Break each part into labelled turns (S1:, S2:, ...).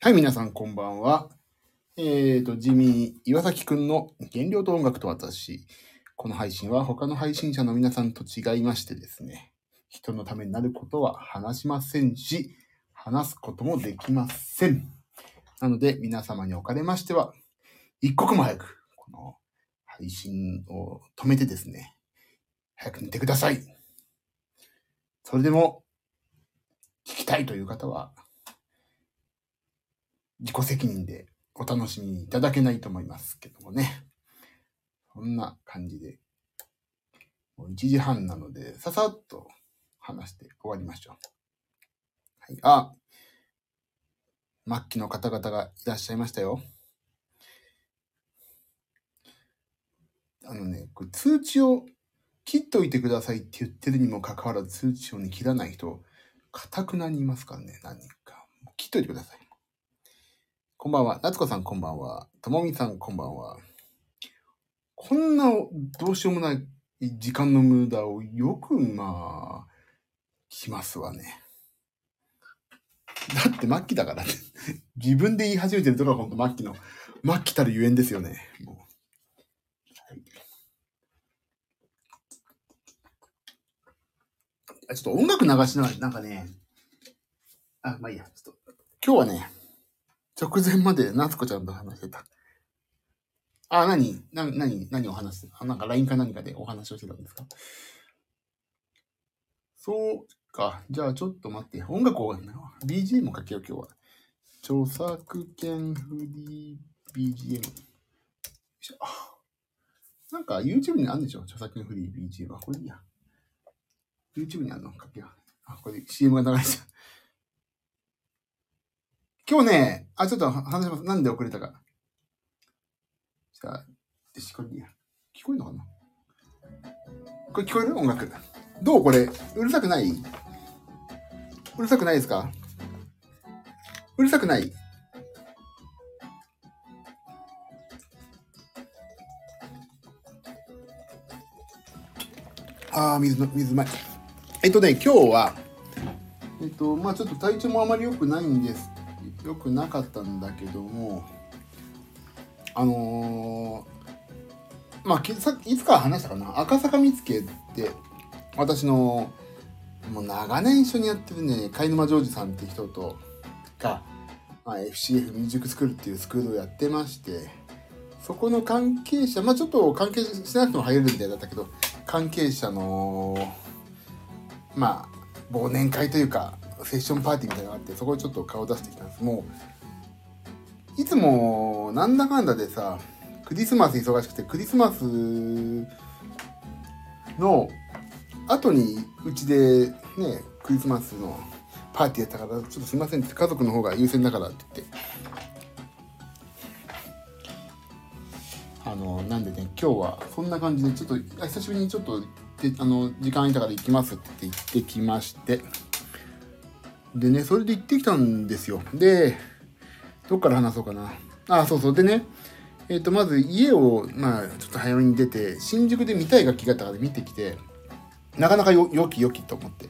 S1: はい、皆さんこんばんは。えーと、地味岩崎くんの原料と音楽と私。この配信は他の配信者の皆さんと違いましてですね、人のためになることは話しませんし、話すこともできません。なので、皆様におかれましては、一刻も早く、この配信を止めてですね、早く寝てください。それでも、聞きたいという方は、自己責任でお楽しみいただけないと思いますけどもね。そんな感じで、もう1時半なので、ささっと話して終わりましょう。はい、あ、末期の方々がいらっしゃいましたよ。あのね、これ通知を切っといてくださいって言ってるにもかかわらず通知をね、切らない人、かたくなにいますからね、何人か。切っといてください。こんばんは。夏子さんこんばんは。ともみさんこんばんは。こんなどうしようもない時間の無駄をよくまあ、しますわね。だって末期だからね。自分で言い始めてるとこが本当末期の、末期たるゆえんですよね。もうはいあちょっと音楽流しながら、なんかね、あ、まあいいや、ちょっと、今日はね、直前まで夏子ちゃんと話してた。あ、何？な、何何を話してたあ、なんか LINE か何かでお話をしてたんですか？そうか。じゃあちょっと待って。音楽を、BGM もかけよう、今日は。著作権フリー BGM。よいしょ。なんか YouTube にあるんでしょ？著作権フリー BGM は。これいいや。YouTube にあるの？かけよう。あ、これ CM が流れてた。今日ね、あ、ちょっと話します。なんで遅れたか。じゃあ、し、これいいや。聞こえるのかな？これ聞こえる？音楽。どう？これうるさくない？うるさくないですか？うるさくない？あー、水の、水前。えっとね、今日は、えっと、まあちょっと体調もあまり良くないんです。良くなかったんだけども、あのー、まあきさいつか話したかな？赤坂見附って私のもう長年一緒にやってるね貝沼ジョージさんって人とが、まあ、FCF ミュージックスクールっていうスクールをやってましてそこの関係者まあちょっと関係しなくても入れるみたいだったけど関係者のまあ忘年会というかセッションパーティーみたいなのがあってそこにちょっと顔出してきたんです。もういつもなんだかんだでさクリスマス忙しくてクリスマスの後にうちでねクリスマスのパーティーやったからちょっとすいませんって家族の方が優先だからって言って。あのなんでね今日はそんな感じでちょっと久しぶりにちょっとであの時間空いたから行きますって言ってきまして。でねそれで行ってきたんですよ。でどっから話そうかな。あそうそう。でねえっ、とまず家をまあちょっと早めに出て新宿で見たい楽器があったから見てきてなかなかよ良き良きと思って。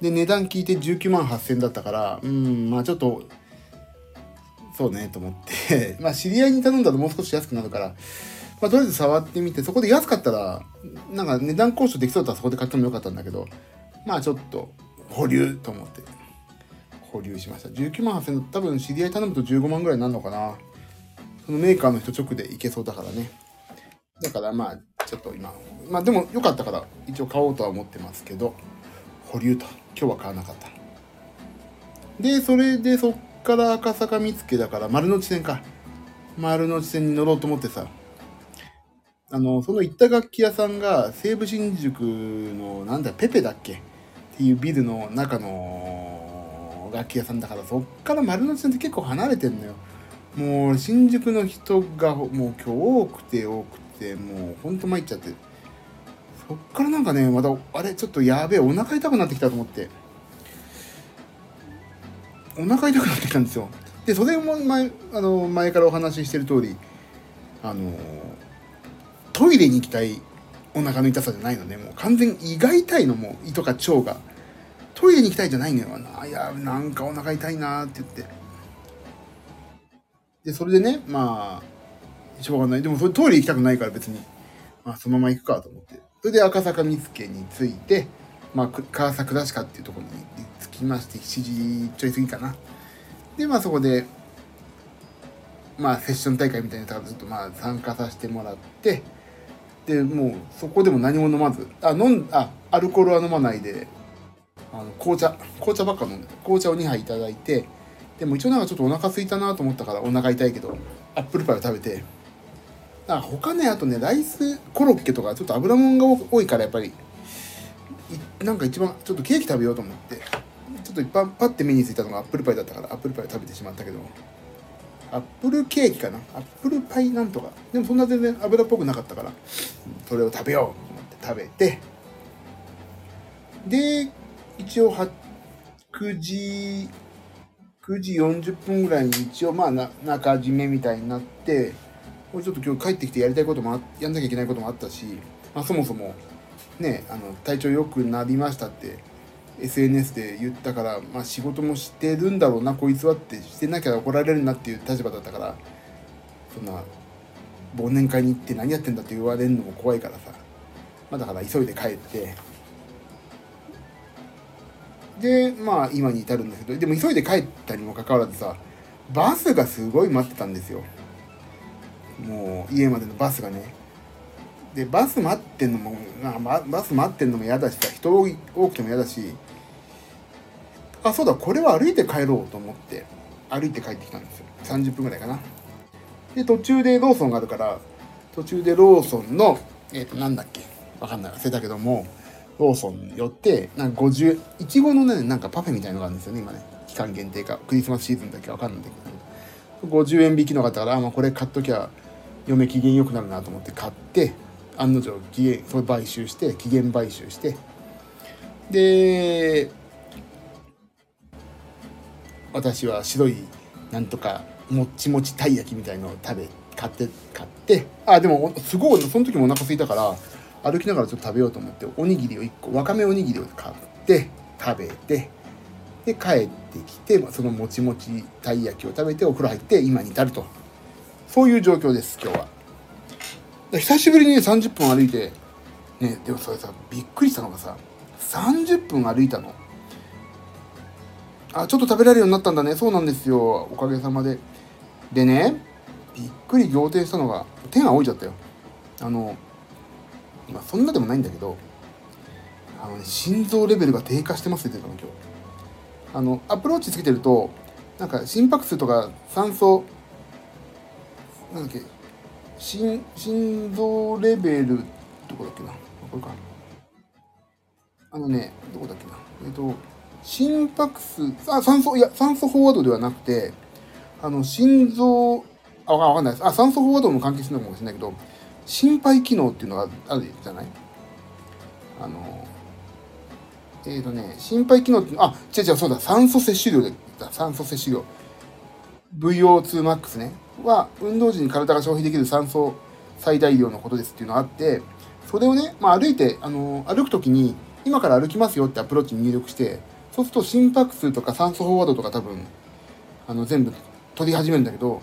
S1: で値段聞いて19万8000だったからうんまあちょっとそうねと思って。まあ知り合いに頼んだらもう少し安くなるからまあとりあえず触ってみてそこで安かったらなんか値段交渉できそうだったらそこで買ってもよかったんだけどまあちょっと保留と思って。保留しました。19万8000多分知り合い頼むと15万ぐらいになるのかな。そのメーカーの人直でいけそうだからね。だからまあちょっと今まあでも良かったから一応買おうとは思ってますけど保留と。今日は買わなかった。でそれでそっから赤坂見附だから丸の内線か。丸の内線に乗ろうと思ってさ。あのその行った楽器屋さんが西武新宿のなんだペペだっけ？っていうビルの中の楽器屋さんだからそっから丸の内線って結構離れてんのよ。もう新宿の人がもう今日多くて多くてもうほんと参っちゃって。そっからなんかねまたあれちょっとやべえお腹痛くなってきたと思って。お腹痛くなってきたんですよ。でそれも前あの前からお話ししてる通りあのトイレに行きたいお腹の痛さじゃないのね。もう完全に胃が痛いのも胃とか腸が。トイレに行きたいじゃないのよないやなんかお腹痛いなって言ってで、それでね、まあ、しょうがない。でも、それトイレ行きたくないから別に、まあ、そのまま行くかと思って。それで赤坂見附に着いて、まあ、川崎倉敷っていうところに着きまして、7時ちょい過ぎかな。で、まあ、そこで、まあ、セッション大会みたいなやつからずっとまあ参加させてもらって、で、もうそこでも何も飲まず、あ、飲ん、あ、アルコールは飲まないで、あの、紅茶、紅茶ばっか飲んで紅茶を2杯いただいて、でも一応なんかちょっとお腹空いたなと思ったからお腹痛いけど、アップルパイを食べて、だか他ね、あとね、ライスコロッケとかちょっと油もんが多いからやっぱり、なんか一番ちょっとケーキ食べようと思って、ちょっと一般パッて目についたのがアップルパイだったからアップルパイを食べてしまったけど、アップルケーキかな？アップルパイなんとか。でもそんな全然油っぽくなかったから、それを食べようと思って食べて、で、一応9時、9時40分ぐらいに一応まあな中締めみたいになって、これちょっと今日帰ってきてやりたいこともやんなきゃいけないこともあったし、まあ、そもそもね、あの体調良くなりましたって SNS で言ったから、まあ、仕事もしてるんだろうなこいつはってしてなきゃ怒られるなっていう立場だったからそんな忘年会に行って何やってんだって言われるのも怖いからさ、まあ、だから急いで帰ってでまあ今に至るんだけどでも急いで帰ったにもかかわらずさバスがすごい待ってたんですよ。もう家までのバスがね。でバス待ってんのも、ま、バス待ってんのも嫌だしさ人多くても嫌だしあそうだこれは歩いて帰ろうと思って歩いて帰ってきたんですよ。30分ぐらいかな。で途中でローソンがあるから途中でローソンのえっ、ー、となんだっけわかんない忘れたけどもローソンに寄ってなんか50いちごのねなんかパフェみたいのがあるんですよね今ね。期間限定かクリスマスシーズンだけわかんないんだけど。50円引きのがあったから、まあ、これ買っときゃ嫁機嫌良くなるなと思って買って案の定期限それ買収して期限買収して。で私は白いなんとかもっちもちたい焼きみたいのを食べ買って買って。あでもすごいその時もお腹空いたから歩きながらちょっと食べようと思っておにぎりを1個わかめおにぎりを買って食べてで帰ってきてそのもちもちたい焼きを食べてお風呂入って今に至るとそういう状況です今日は。久しぶりにね、30分歩いて、ね、でもそれさ、びっくりしたのがさ、30分歩いたの。あ、ちょっと食べられるようになったんだね。そうなんですよ。おかげさまで。でね、びっくり仰天したのが、手が置いちゃったよ。あの、まあそんなでもないんだけど、あのね、心臓レベルが低下してますって言ってたの、今日。あの、アプローチつけてると、なんか心拍数とか酸素、なんだっけ、心心臓レベルどこだっけな？これかあのねどこだっけな？えっ、と心拍数あ酸素いや酸素飽和度ではなくてあの心臓あわかんないです。あ酸素飽和度も関係してるのかもしれないけど心肺機能っていうのがあるじゃない？あのえっ、ー、とね心肺機能ってあ違う違うそうだ酸素摂取量で酸素摂取量。VO2max ね。は運動時に体が消費できる酸素最大量のことですっていうのがあってそれをね、まあ、歩いてあの歩く時に今から歩きますよってアプローチに入力してそうすると心拍数とか酸素飽和度とか多分あの全部取り始めるんだけど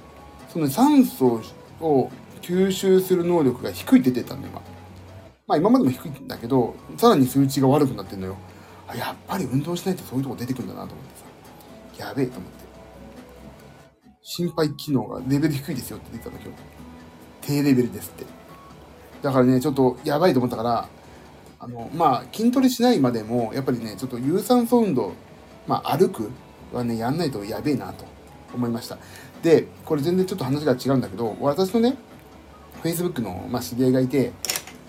S1: その酸素を吸収する能力が低いって出たんだ今。まあ今までも低いんだけどさらに数値が悪くなってんのよ。あやっぱり運動しないとそういうとこ出てくるんだなと思ってさやべえと思って。心肺機能がレベル低いですよって出てたんだ今日。低レベルですって。だからね、ちょっとやばいと思ったから、あの、まあ、筋トレしないまでも、やっぱりね、ちょっと有酸素運動、まあ、歩くはね、やんないとやべえなと思いました。で、これ全然ちょっと話が違うんだけど、私のね、Facebook の、まあ、知り合いがいて、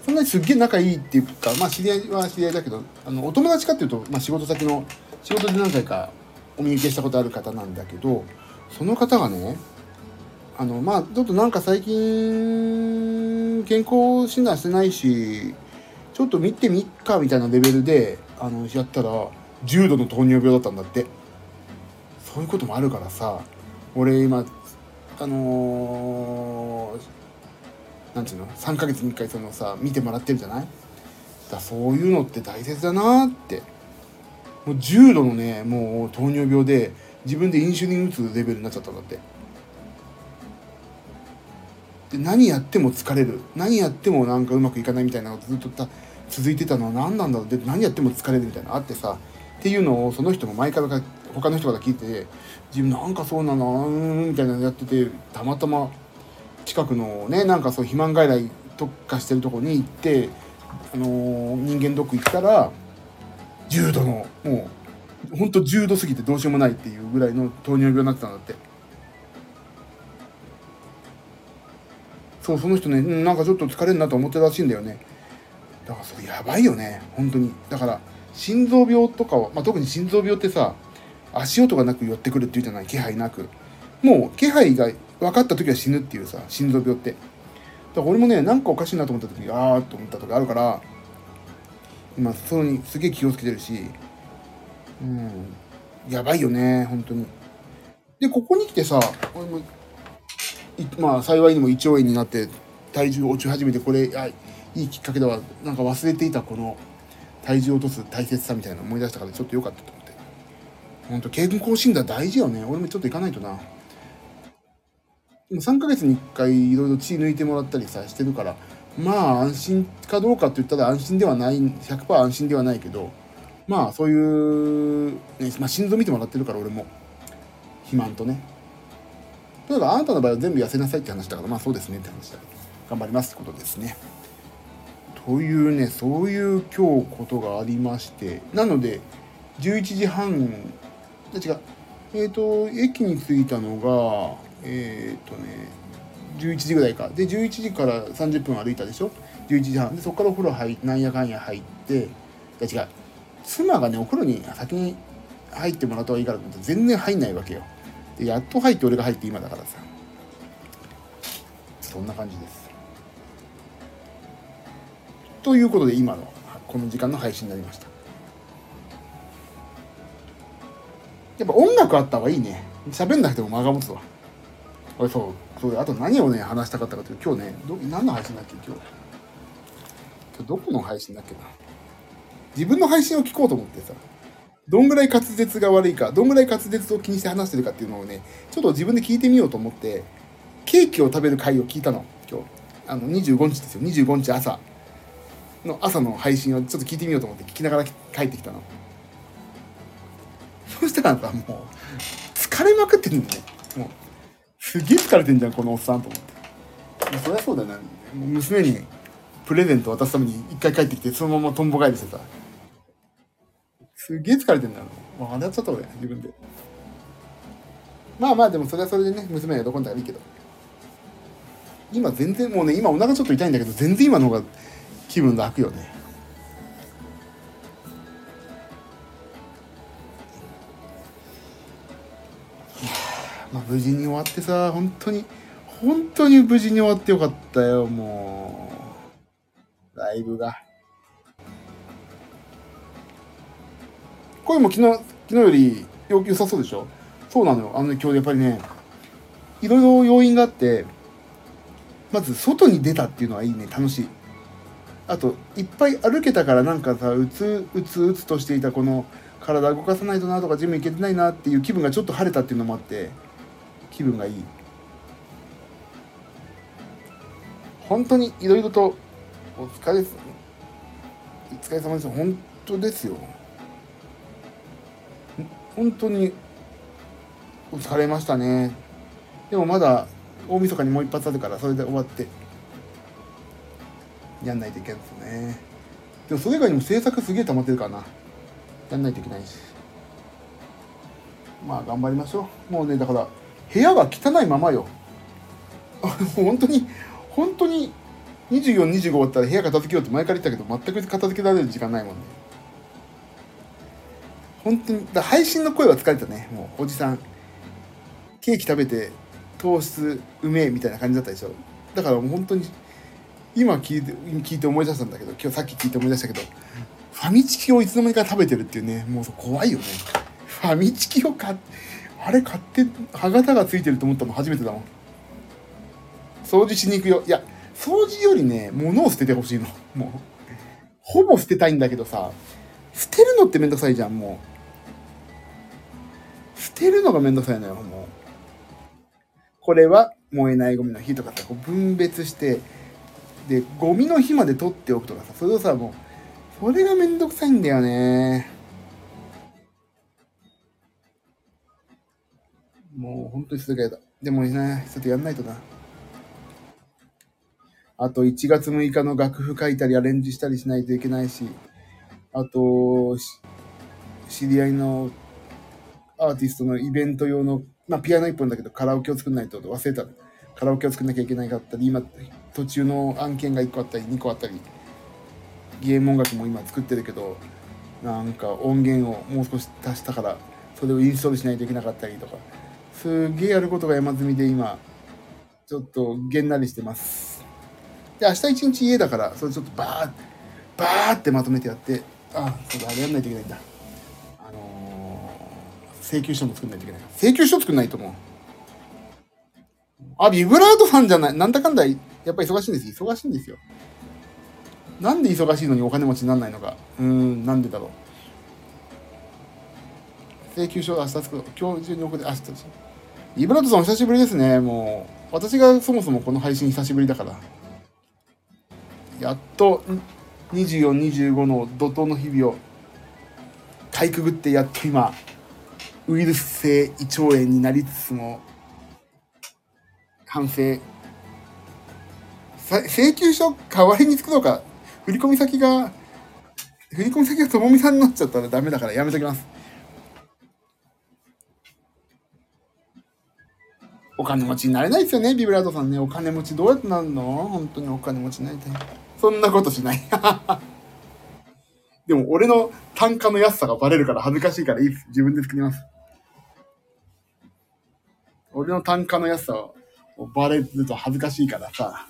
S1: そんなにすっげえ仲いいっていうか、まあ、知り合いは知り合いだけど、あの、お友達かっていうと、まあ、仕事先の、仕事で何回かお見受けしたことある方なんだけど、その方がねあのまあちょっとなんか最近健康診断してないしちょっと見てみっかみたいなレベルであのやったら重度の糖尿病だったんだって。そういうこともあるからさ俺今あのー、なんていうの？3ヶ月に1回そのさ見てもらってるじゃない？だそういうのって大切だなって。もう重度のねもう糖尿病で自分でインシュリン打つレベルになっちゃったんだって。で何やっても疲れる。何やってもなんかうまくいかないみたいなのがずっとた続いてたのは何なんだろう？で何やっても疲れるみたいなあってさ。っていうのをその人も前からか他の人から聞いて自分なんかそうなの？うんみたいなのやっててたまたま近くのねなんかそう肥満外来特化してるとこに行って、あのー人間ドック行ったら重度のもうほんと重度すぎてどうしようもないっていうぐらいの糖尿病になってたんだって。そうその人ねうんなんかちょっと疲れるなと思ってたらしいんだよね。だからそれやばいよね本当に。だから心臓病とかは、まあ、特に心臓病ってさ足音がなく寄ってくるっていうじゃない気配なく。もう気配が分かった時は死ぬっていうさ心臓病って。だから俺もねなんかおかしいなと思った時ああと思った時あるから今それにすげえ気をつけてるしうんやばいよね本当に。でここに来てさ俺もまあ幸いにも胃腸炎になって体重落ち始めてこれあいいきっかけだわなんか忘れていたこの体重を落とす大切さみたいな思い出したからちょっと良かったと思って。本当健康診断大事よね。俺もちょっと行かないとな。3ヶ月に1回いろいろ血抜いてもらったりさしてるからまあ安心かどうかって言ったら安心ではない100%安心ではないけどまあそういう、ねまあ、心臓見てもらってるから俺も。肥満とね。例えばあなたの場合は全部痩せなさいって話だからまあそうですねって話だ頑張りますってことですね。というねそういう今日ことがありまして。なので11時半違う。えっ、と駅に着いたのがえっ、とね11時ぐらいか。で11時から30分歩いたでしょ？11時半。でそこからお風呂入なんやかんや入って違う。妻がねお風呂に先に入ってもらった方がいいからと全然入んないわけよ。でやっと入って俺が入って今だからさ。そんな感じです。ということで今のこの時間の配信になりました。やっぱ音楽あった方がいいね。喋んなくても間が持つわ。俺そう。そうあと何をね話したかったかというと今日ねど何の配信だっけ今日。今日どこの配信だっけな。自分の配信を聞こうと思ってさ。どんぐらい滑舌が悪いかどんぐらい滑舌を気にして話してるかっていうのをねちょっと自分で聞いてみようと思ってケーキを食べる回を聞いたの今日。あの25日ですよ。25日朝。の朝の配信をちょっと聞いてみようと思って聞きながら帰ってきたの。そしたらさもう疲れまくってるんだね。すげえ疲れてんじゃんこのおっさんと思って。そりゃそうだよね。娘にプレゼント渡すために一回帰ってきてそのままとんぼ返りしてさすげえ疲れてんだよ。もう笑っちゃった俺自分で。まあまあでもそれはそれでね娘が喜んだらいいけど。今全然もうね今お腹ちょっと痛いんだけど全然今の方が気分楽よね。まあ無事に終わってさ本当に本当に無事に終わってよかったよもう。ライブが。声も昨日昨日より良良さそうでしょ？そうなのよ。あのね今日やっぱりねいろいろ要因があってまず外に出たっていうのはいいね。楽しい。あといっぱい歩けたからなんかさうつうつうつとしていたこの体動かさないとなとかジム行けてないなっていう気分がちょっと晴れたっていうのもあって。気分がいい。本当にいろいろとお疲れお疲れ様です。本当ですよ。本当に疲れましたね。でもまだ大晦日にもう一発あるからそれで終わってやんないといけないですね。でもそれ以外にも制作すげえ溜まってるからな。やんないといけないし。まあ頑張りましょう。もうねだから部屋が汚いままよ。本当に本当に2425終わったら部屋片付けようって前から言ったけど全く片付けられる時間ないもんね。本当にだ配信の声は疲れたね。もうおじさん。ケーキ食べて糖質うめえみたいな感じだったでしょ。だからもう本当に今聞いて聞いて思い出したんだけど今日さっき聞いて思い出したけどファミチキをいつの間にか食べてるっていうねもう怖いよね。ファミチキを買ってあれ買って歯型がついてると思ったの初めてだもん。掃除しに行くよ。いや掃除よりね物を捨ててほしいの。もうほぼ捨てたいんだけどさ捨てるのってめんどくさいじゃんもう。捨てるのがめんどくさいのよもう。これは燃えないゴミの日とかさこう分別してでゴミの日まで取っておくとかさそれをさもうそれがめんどくさいんだよね。もう本当にそれが嫌だ。でもねちょっとやんないとな。あと1月6日の楽譜書いたりアレンジしたりしないといけないしあと知り合いのアーティストのイベント用の、まあ、ピアノ1本だけどカラオケを作んないと忘れた。カラオケを作んなきゃいけないかったり今途中の案件が1個あったり2個あったりゲーム音楽も今作ってるけどなんか音源をもう少し足したからそれをインストールしないといけなかったりとか。すげえやることが山積みで今ちょっとげんなりしてますで明日一日家だからそれちょっとバーバーってまとめてやってあそうだあれやんないといけないんだあのー、請求書も作んないといけない請求書作んないと思うあ、ビブラートさんじゃない。なんだかんだ、やっぱり忙しいんです。忙しいんですよ。なんで忙しいのにお金持ちにならないのか。うーん、なんでだろう。請求書明日作る。今日中に送って、明日ビブラートさんお久しぶりですね。もう、私がそもそもこの配信久しぶりだから。やっと、24、25の怒涛の日々を、かいくぐってやっと今、ウイルス性胃腸炎になりつつも、反省。請求書代わりに作ろうか。振込先が、振込先がともみさんになっちゃったらダメだからやめときます。お金持ちになれないですよね、ビブラートさんね。お金持ちどうやってなるの？本当にお金持ちになりたい。そんなことしない。でも俺の単価の安さがバレるから恥ずかしいからいいです。自分で作ります。俺の単価の安さをバレると恥ずかしいからさ、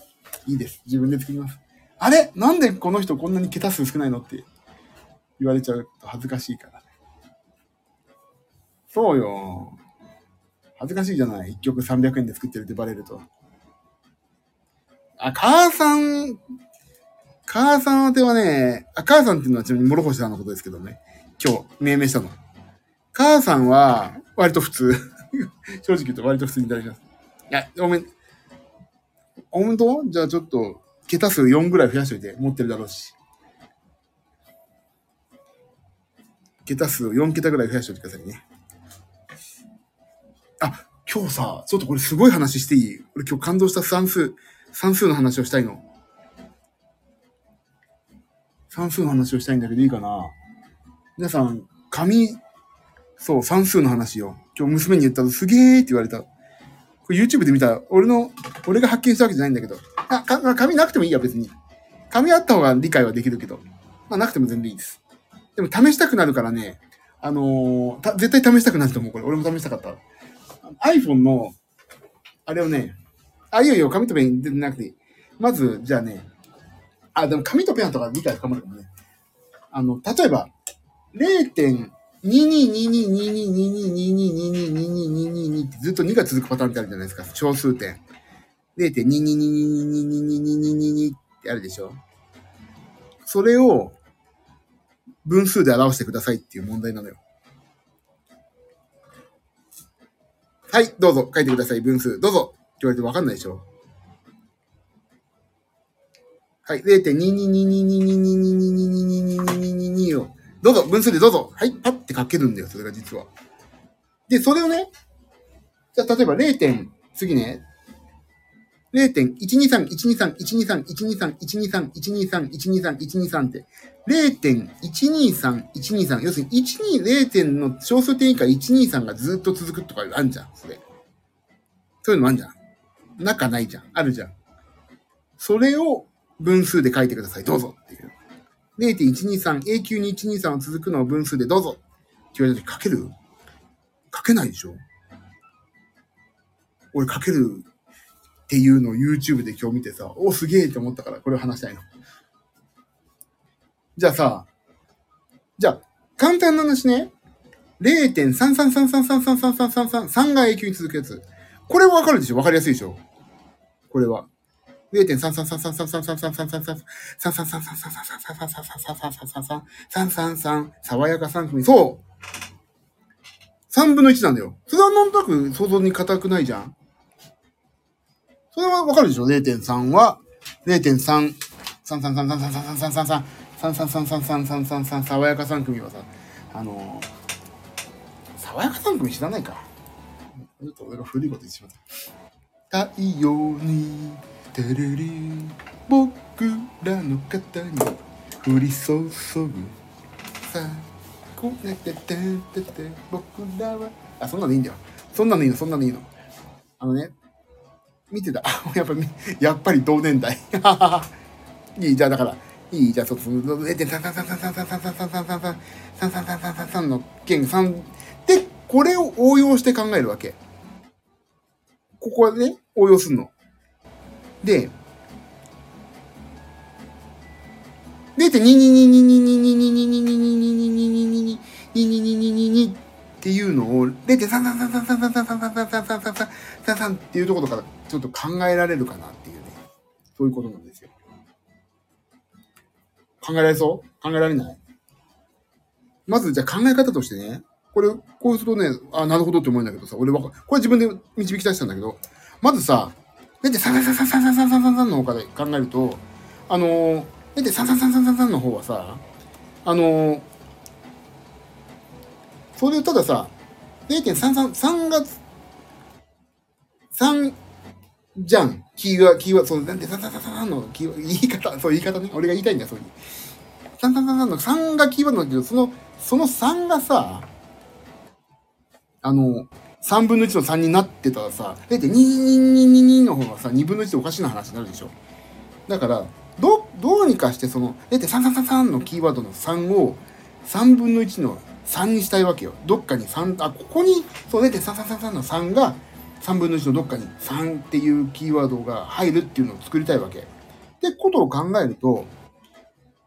S1: いいです。自分で作ります。あれ？なんでこの人こんなに桁数少ないのって言われちゃうと恥ずかしいから。そうよ。恥ずかしいじゃない。一曲300円で作ってるってバレると。あ、母さん、母さん宛てはね、あ、母さんっていうのはちなみに諸星さんのことですけどね。今日、命名したの。母さんは、割と普通。正直言うと割と普通にいただきます。いや、ごめん。本当？じゃあちょっと、桁数4ぐらい増やしといて、持ってるだろうし。桁数を4桁ぐらい増やしといてくださいね。あ、今日さ、ちょっとこれすごい話していい？俺今日感動した算数、算数の話をしたいの。算数の話をしたいんだけどいいかな？皆さん、紙、そう、算数の話よ。今日娘に言ったらすげーって言われた。これ YouTube で見たら、俺の、俺が発見したわけじゃないんだけど、あ、か紙なくてもいいや、別に。紙あった方が理解はできるけど、まあなくても全然いいです。でも試したくなるからね、あのー、絶対試したくなると思う、これ。俺も試したかった。iPhone の、あれをね、あ、いよいよ、紙とペン出てなくていい。まず、じゃあね、あ、でも紙とペンとか理解深まるかもね。あの、例えば、0. 22222222222222ってずっと2が続くパターンってあるじゃないですか。小数点。0.222222222ってあるでしょ。それを分数で表してくださいっていう問題なのよ。はい、どうぞ書いてください、分数。どうぞって言われてわかんないでしょ。はい、0.2222222222222をどうぞ、分数でどうぞ。はい、パッて書けるんだよ、それが実は。で、それをね、じゃ例えば0点、次ね、0.123-123-123-123-123-123-123って、0.123-123、要するに12、0点の小数点以下123がずっと続くとかあんじゃん、それ。そういうのあんじゃん。中ないじゃん。あるじゃん。それを分数で書いてください。どうぞっていう。0.123、永久に123は続くのを分数でどうぞって言われた時書ける？書けないでしょ俺書けるっていうのを YouTube で今日見てさ、お、すげえって思ったからこれを話したいの。じゃあさ、じゃあ、簡単な話ね。0.333333333が永久に続くやつ。これはわかるでしょわかりやすいでしょこれは。0.333333333333333333333爽やか3組。そう !3 分の1なんだよ。それはなんとなく想像に固くないじゃんそれはわかるでしょ ?0.3 は、0.3、333333333 3333333爽やか3組はさ、あのー、爽やか3組知らないか。ちょっと俺が古いこと言ってしまった。太陽に、てれれ、僕らの肩に降り注ぐ。さあ、こねてててて、僕らは。あ、そんなのいいんだよ。そんなのいいの、そんなのいいの。あのね、見てた。やっぱり、やっぱり同年代。いい、じゃあだから、いいじゃあ、ちょっと、0.3333333333333の件3で、これを応用して考えるわけ。ここはね、応用すんの。で、0.22222222222222222っていうのを0.33333333333タさんっていうところからちょっと考えられるかなっていうね。そういうことなんですよ。考えられそう？考えられない？まずじゃあ考え方としてね、これ、こうするとね、あ、なるほどって思うんだけどさ、俺は、これ自分で導き出したんだけど、まずさ、だって3333333の方から考えると、あのー、だって33333の方はさ、あのー、それをたださ、0.33、3月、3じゃん。キーワード、キーワード、そう、なんで、333のキーワー、言い方、そう、言い方ね。俺が言いたいんだよ、そういう。333の3がキーワードなんだけど、その、その3がさ、あの、3分の1の3になってたらさ、0.2222の方がさ、2分の1でおかしな話になるでしょ。だから、ど、どうにかしてその、0.333のキーワードの3を3分の1の3にしたいわけよ。どっかに3、あ、ここに、そう、0.333の3が3分の1のどっかに3っていうキーワードが入るっていうのを作りたいわけ。ってことを考えると、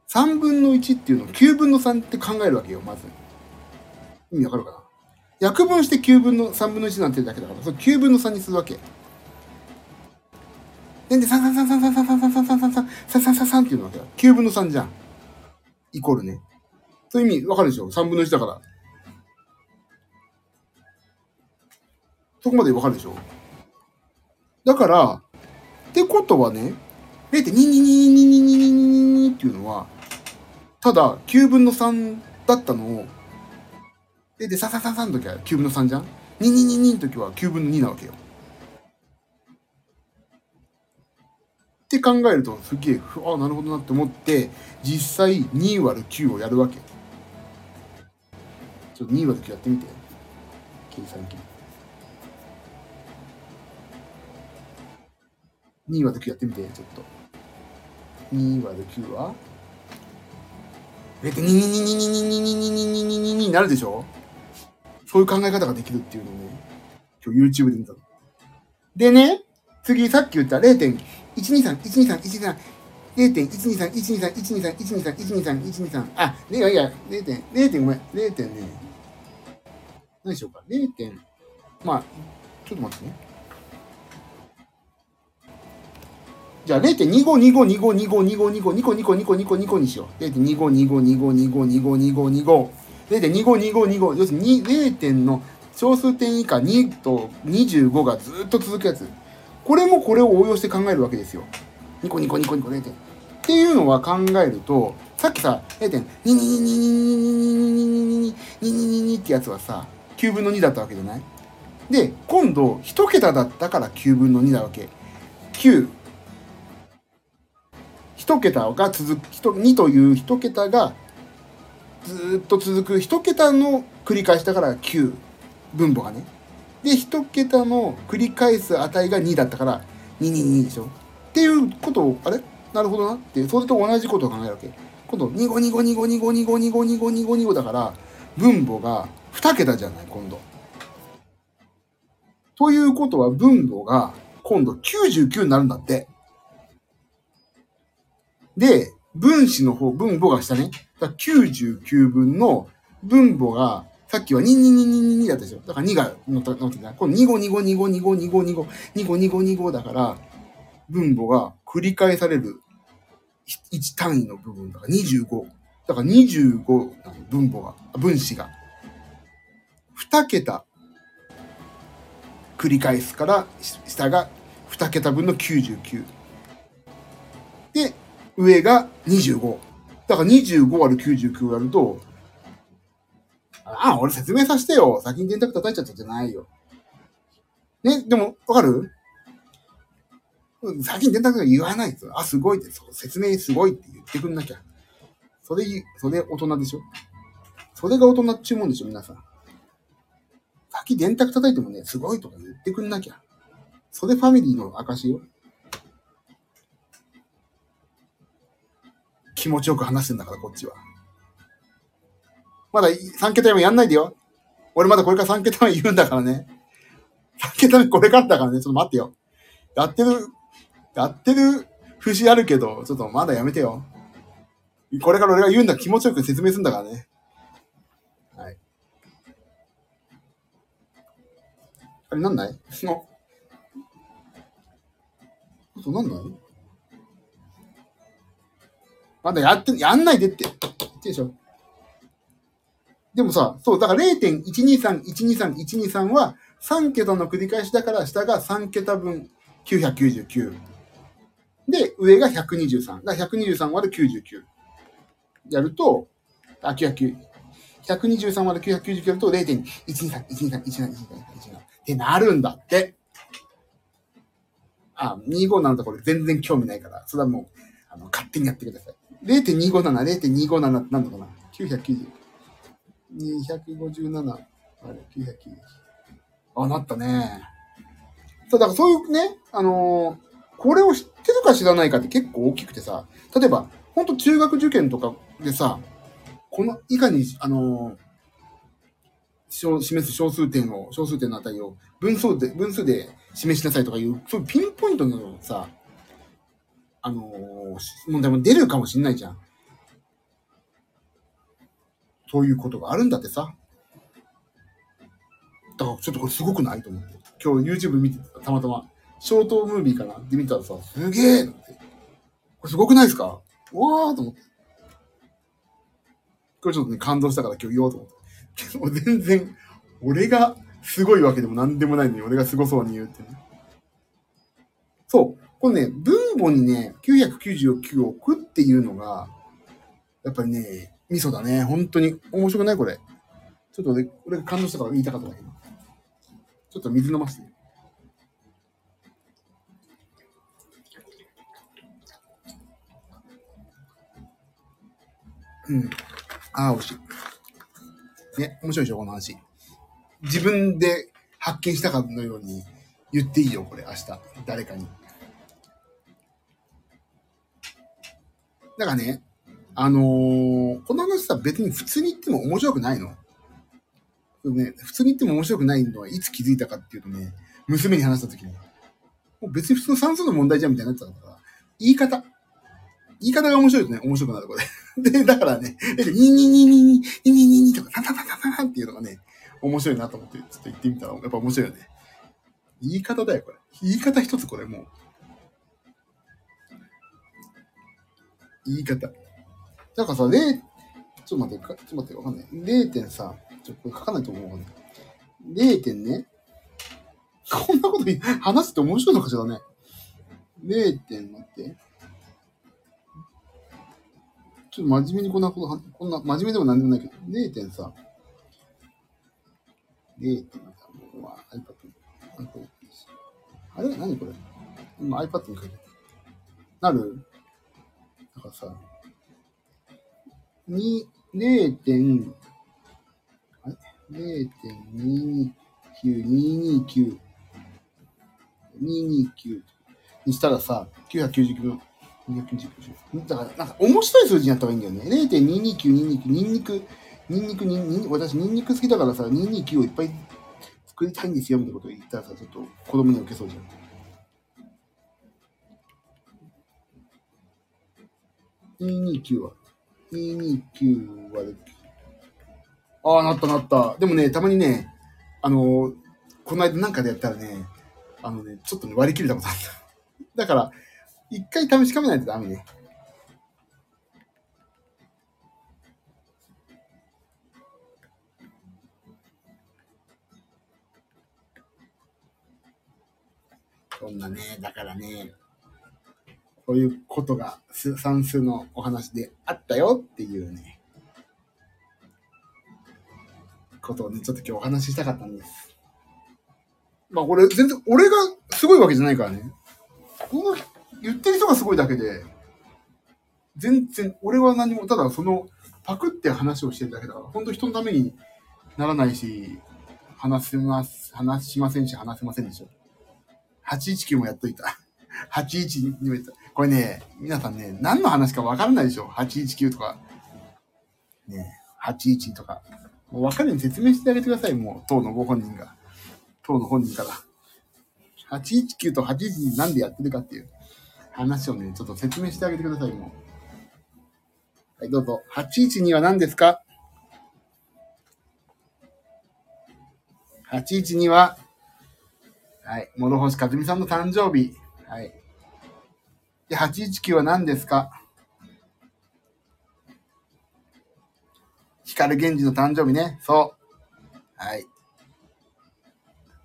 S1: 3分の1っていうのを9分の3って考えるわけよ、まず。意味わかるかな？約分して9分の3分の1なんてだけだから、それ9分の3にするわけ。で、で、3、3、3、3、3、3、3、3、3、3、3、っていうのは9分の3じゃん。イコールね。そういう意味わかるでしょ ?3 分の1だから。そこまでわかるでしょ？だから、ってことはね、0.2222222っていうのは、ただ9分の3だったのをで、で、ささささの時は9分の3じゃん ?222 の時は9分の2なわけよ。って考えると、すげえ、ああ、なるほどなって思って、実際2割る9をやるわけ。ちょっと2割る9やってみて。計算機。2割る9やってみて、ちょっと。2割る9は？えっと、2、2、2、2、2、2、2、2、2、2、2、2、2、なるでしょそういう考え方ができるっていうのをね、今日 YouTube で見たの。でね、次さっき言った0.123、123、123、0.123、123、123、123、123、123、あ、いやいや、0点、0点ごめん、0点ね、何でしょうか、0点、まあ、ちょっと待ってね。じゃあ0.2525252525252525にしよう。0.252525252525 0.252525要するに0点の小数点以下2と25がずっと続くやつ。これもこれを応用して考えるわけですよ。ニコニコニコニコ0点っていうのは考えるとさっきさ0.22222222222ってやつはさ9分の2だったわけじゃないで今度1桁だったから9分の2なわけ9 1桁が続く2という1桁がずっと続く1桁の繰り返しだから9分母がね。で1桁の繰り返す値が2だったから222でしょ。っていうことをあれ？なるほどなって。それと同じことを考えるわけ。今度25252525252525だから分母が2桁じゃない今度。ということは分母が今度99になるんだって。で分子の方分母が下ねだから99分の分母が、さっきは22222だったでしょ。だから2が乗った、乗ってた。この252525252525だから、分母が繰り返される1単位の部分だから25。だから25なの分母が、分子が。2桁繰り返すから、下が2桁分の99。で、上が25。だから25割る99をやると、ああ、俺説明させてよ。先に電卓叩いちゃったじゃないよ。ね、でも、わかる？先に電卓が言わないですよ。あ、すごいって、説明すごいって言ってくんなきゃ。それ、それ大人でしょ？それが大人っちゅうもんでしょ、皆さん。先電卓叩いてもね、すごいとか言ってくんなきゃ。それファミリーの証よ。気持ちよく話してんだから、こっちは。まだ3桁目やんないでよ。俺まだこれから3桁目言うんだからね。3桁目これからだからね。ちょっと待ってよ。やってる、やってる節あるけど、ちょっとまだやめてよ。これから俺が言うんだ、気持ちよく説明するんだからね。はい。あれなんない？の嘘なんない？まだやって、やんないでって。でしょ。でもさ、そう、だから0.123、123、123は3桁の繰り返しだから下が3桁分999。で、上が123。だから123割る99。やると、あ、909。123割る999やると0.123、123、123、123、123ってなるんだって。あ、257のところ全然興味ないから、それはもう、あの、勝手にやってください。0.257、0.257ってなんのかな ?990。257、あれ、990。あ、なったね。そう、だからそういうね、あのー、これを知ってるか知らないかって結構大きくてさ、例えば、ほんと中学受験とかでさ、この以下に、あのー、示す小数点を、小数点の値を分数で、分数で示しなさいとかいう、そういうピンポイントのさ、あのー、問題も出るかもしんないじゃん。そういうことがあるんだってさ。だからちょっとこれすごくないと思って。今日 YouTube 見てた、たまたま。ショートムービーかなって見たらさ、すげえって。これすごくないですか？わーと思って。これちょっとね、感動したから今日言おうと思って。けど全然、俺がすごいわけでも何でもないのに、俺がすごそうに言うってね。そう。これね、分母にね、999を置くっていうのが、やっぱりね、味噌だね。本当に。面白くない？これ。ちょっと俺俺が感動したから言いたかっただけど。ちょっと水飲ませて。うん。ああ、美味しい。ね、面白いでしょ、この話。自分で発見したかのように言っていいよ、これ、明日。誰かに。だからね、あのー、この話さ、別に普通に言っても面白くないの。ね、普通に言っても面白くないのはいつ気づいたかっていうとね、娘に話した時に、もう別に普通の算数の問題じゃんみたいになってたから、言い方。言い方が面白いとね、面白くなる、これ。で、だからね、ニーニーニーニニーニーニーニーとか、タンタンタンタンタンっていうのがね、面白いなと思って、ちょっと言ってみたら、やっぱ面白いよね。言い方だよ、これ。言い方一つ、これもう。言い方。なんかさ、0、ちょっと待って、ちょっと待って、わかんない。0. 点さ、ちょ、これ書かないと思うわかんない。0. 点ね。こんなこと話すって面白いのかしらね。0. 点待って。ちょっと真面目にこんなこと、こんな、真面目でもなんでもないけど、0. 点さ、0. 点さ、iPad、iPad あれ？何これ？今 iPad に書いてなる？だからさ、2、0点、あれ ?0.229、229にしたらさ、999分、299だから、なんか面白い数字になった方がいいんだよね。0.229、229、ニンニク、ニンニク、ニンニク、私ニンニク好きだからさ、229をいっぱい作りたいんですよ、みたいなこと言ったらさ、ちょっと子供に受けそうじゃん。229は？229割る。ああ、なったなった。でもね、たまにね、あのー、この間なんかでやったらね、あのね、ちょっとね、割り切れたことあった。だから、一回試しかめないとダメね。そんなね、だからね、こういうことが算数のお話であったよっていうね、ことをね、ちょっと今日お話ししたかったんです。まあこれ全然、俺がすごいわけじゃないからね。この言ってる人がすごいだけで、全然、俺は何も、ただその、パクって話をしてるだけだから、本当人のためにならないし、話せます、話しませんし、話せませんでしょ。819もやっといた。812もやった。これね、皆さんね、何の話かわからないでしょ？819とか、ね、81とか。もう分かるように説明してあげてください、もう、当のご本人が。当の本人から。819と812なんでやってるかっていう話をね、ちょっと説明してあげてください、もう。はい、どうぞ。812は何ですか ?812 は、はい、諸星和美さんの誕生日。はい。で、819は何ですか？光源氏の誕生日ね。そう。はい。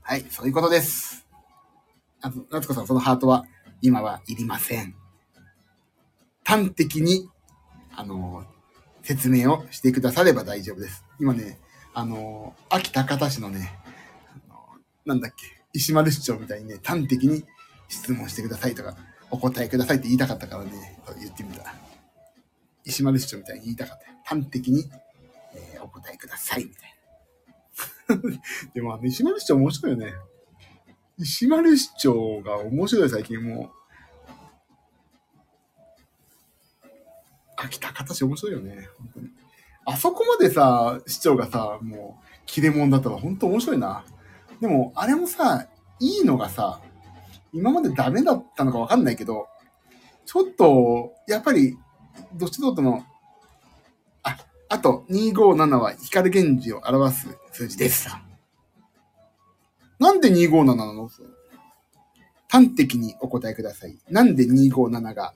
S1: はい、そういうことです。あと、夏子さん、そのハートは今はいりません。端的に、あの説明をしてくだされば大丈夫です。今ね、あの秋高田市のね、あのなんだっけ、石丸市長みたいにね、端的に質問してくださいとか、お答えくださいって言いたかったからね、言ってみた。石丸市長みたいに言いたかった。端的に、えーお答えくださいみたいな。でも、石丸市長面白いよね。石丸市長が面白い最近もう。秋田方市面白いよね。本当に。あそこまでさ、市長がさ、もう、切れ者だったら本当面白いな。でも、あれもさ、いいのがさ、今までダメだったのかわかんないけど、ちょっと、やっぱり、どっちどっちの、あ、あと、257は光源氏を表す数字です。なんで257なの？端的にお答えください。なんで257が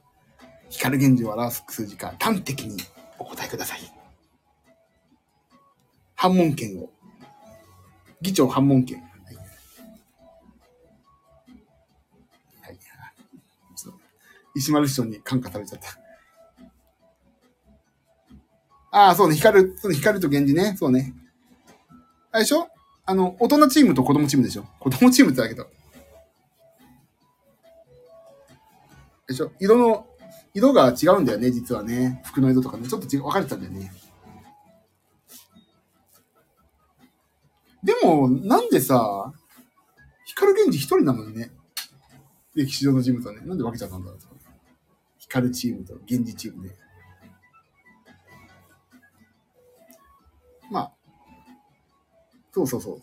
S1: 光源氏を表す数字か端的にお答えください。反問権を。議長反問権。石丸市長に感化されちゃった。ああ、そうね、光る、そうね、光ると源氏ね。そうね。あれでしょ？あの、大人チームと子供チームでしょ？子供チームってだけど。でしょ？色の、色が違うんだよね、実はね。服の色とかね。ちょっと違う、分かれてたんだよね。でも、なんでさ、光源氏一人なのにね。歴史上の人物はね。なんで分けちゃったんだろう。光チームと源氏チームで。まあ、そうそうそう。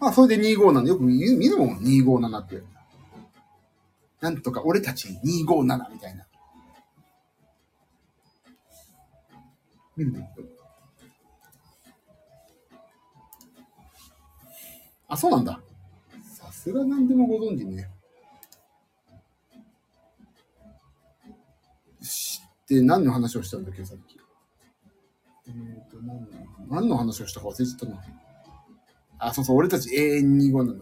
S1: まあ、それで257。よく見る見るもん、257って。なんとか俺たち257みたいな。見るね。あ、そうなんだ。さすが何でもご存知ね。知って何の話をしたんだっけ、さっき。えっ、と何の、何の話をしたか忘れちゃったな。あ、そうそう、俺たち永遠に257。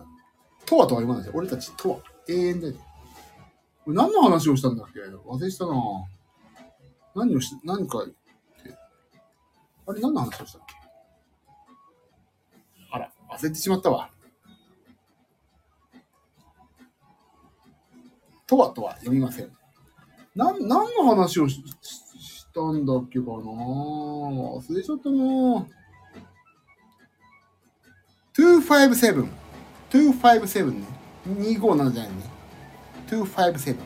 S1: とはとは言わないで。俺たちとは永遠だよ。何の話をしたんだっけ？忘れしたな何をし、何か言って。あれ何の話をしたっけ？あら、忘れてしまったわ。とはとは読みません。なん、何の話をししたんだっけかな忘れちゃったな257。257ね。257じゃないね。257。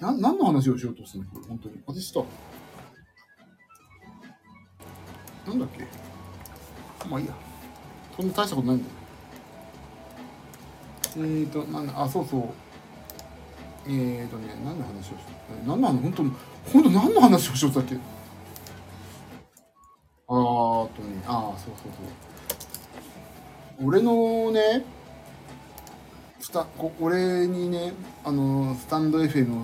S1: な、何の話をしようとしてんの？本当に。私した。なんだっけ？まあいいや。そんな大したことないんだよ。えーと、なん、あ、そうそう。えーとね、何の話をしよう。何の話、本当に、本当何の話をしようとだっけ？あーとね、あー、そうそうそう。俺のね、スタこ俺にね、あの、スタンド FM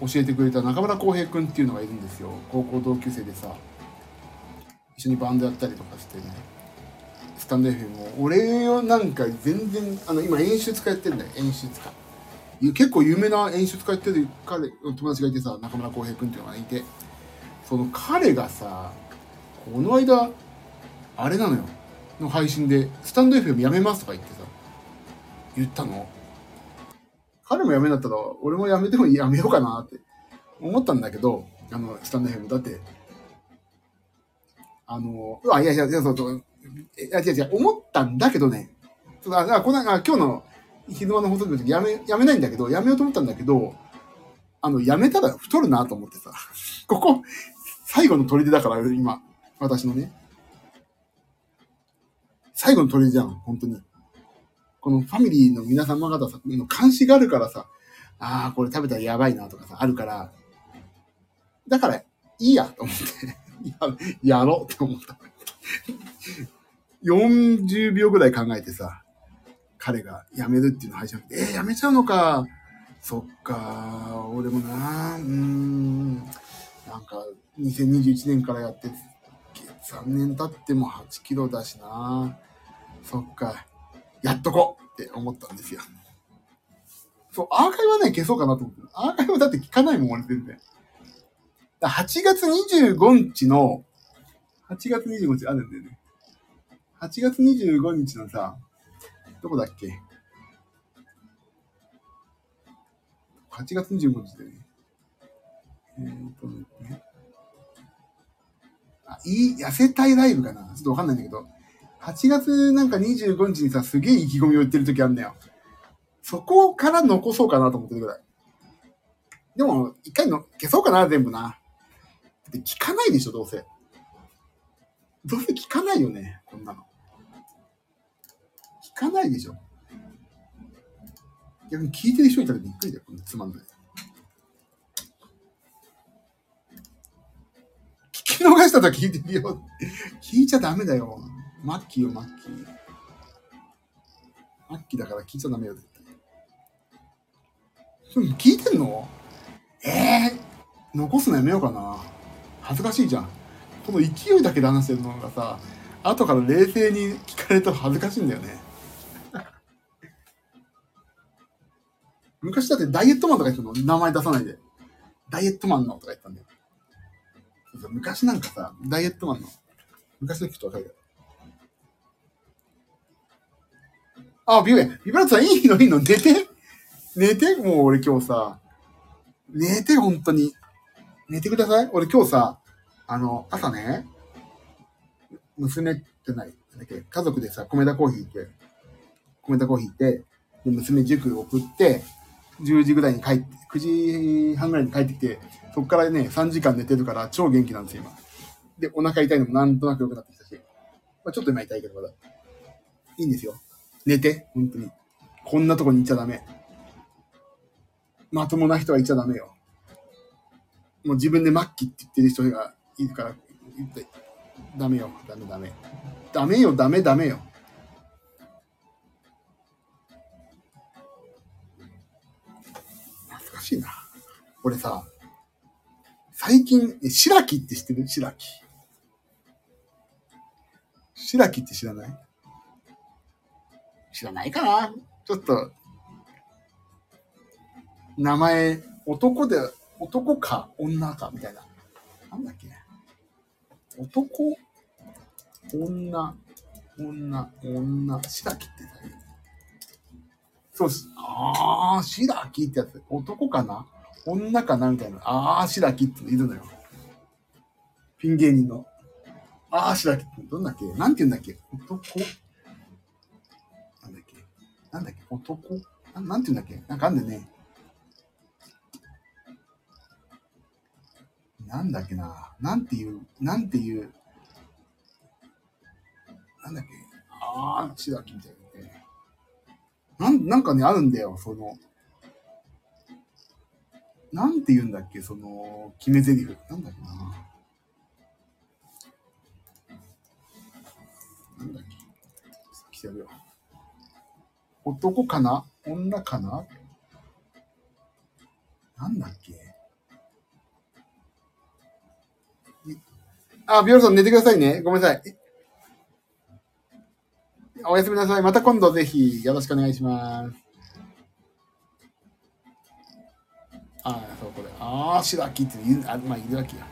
S1: を教えてくれた中村浩平君っていうのがいるんですよ。高校同級生でさ。一緒にバンドやったりとかしてねスタンド FM も俺はなんか全然あの今演出家やってるんだよ演出家。結構有名な演出家やってる彼友達がいてさ中村浩平君っていうのがいてその彼がさこの間あれなのよの配信でスタンド FM やめますとか言ってさ言ったの。彼も辞めんだったら俺も辞めてもやめようかなって思ったんだけどあのスタンド FM だってあの、うわ、いやいや、いや、そう。そう、いや、違う違う、思ったんだけどね、そうあ、この、あ今日の昼間の放送の時やめ、やめないんだけど、やめようと思ったんだけど、あの、やめたら太るなと思ってさ、ここ、最後の砦だから、今、私のね。最後の砦じゃん、本当に。このファミリーの皆様方さ、の監視があるからさ、ああ、これ食べたらやばいなとかさ、あるから、だから、いいや、と思って や、やろうって思った。40秒ぐらい考えてさ、彼が辞めるっていうのを配信して、えー、辞めちゃうのか。そっか、俺もな、うん、なんか、2021年からやって、3年経っても8キロだしな。そっか、やっとこうって思ったんですよ。そう、アーカイブはね、消そうかなと思って。アーカイブだって聞かないもん、俺全然。8月25日の、8月25日あるんだよね。8月25日のさ、どこだっけ ?8 月25日だよね。えー、っとね。あ、いい、痩せたいライブかな？ちょっとわかんないんだけど、8月なんか25日にさ、すげえ意気込みを言ってる時あんだよ。そこから残そうかなと思ってるぐらい。でも、一回の消そうかな、全部な。って聞かないでしょ、どうせ。どうせ聞かないよね、こんなの。聞かないでしょ。逆に聞いてる人いたらびっくりだよ、このつまんない。聞き逃したと聞いてるよ。聞いちゃダメだよ。マッキーよ、マッキー。マッキーだから聞いちゃダメよ、絶対。聞いてんの？ええー、残すのやめようかな。恥ずかしいじゃん。この勢いだけで話してるのがさ、後から冷静に聞かれると恥ずかしいんだよね。昔だってダイエットマンとか言ってたの名前出さないで。ダイエットマンのとか言ったんだよ。昔なんかさ、ダイエットマンの。昔の人わかるよ。あ、ビブラビブラットさんいいのいいの寝て寝てもう俺今日さ、寝て本当に。寝てください。俺今日さ、あの、朝ね、娘ってない、なんだっけ、家族でさ、米田コーヒー行って、米田コーヒー行って、で、娘塾送って、10時ぐらいに帰って、9時半ぐらいに帰ってきて、そっからね、3時間寝てるから超元気なんですよ、今。で、お腹痛いのもなんとなく良くなってきたし、まあ、ちょっと今痛いけどまだ。いいんですよ。寝て、本当に。こんなとこにいちゃダメ。まともな人はいちゃダメよ。もう自分で末期って言ってる人がいるから、ダメよ、ダメダメ。ダメよ、ダメダメよ。しいな。俺さ、最近、え、白木って知ってる？白木。白木って知らない？知らないかな。ちょっと、名前、男で男か女かみたいな。なんだっけ？男？女？女？女？白木って何？そうす。ああ、白木ってやつ。男かな？女かなみたいな。ああ、白木っているのよ。ピン芸人の。ああ、白木ってどんだっけ？なんて言うんだっけ？男？なんだっけ？なんだっけ？男？ななんて言うんだっけ？なんかあんだよね。なんだっけな、なんていう、なんていう、なんだっけ、ああ、千秋みたいな。なん、なんかね、あるんだよ、その、なんて言うんだっけ、その、決め台詞。なんだっけな。なんだっけ。来てるよ。男かな？女かな？なんだっけ？あ、ビオラさん寝てくださいね。ごめんなさい。おやすみなさい。また今度ぜひよろしくお願いします。ああ、そう、これ。あー、白木って言う、あ、まあ、いるわけや。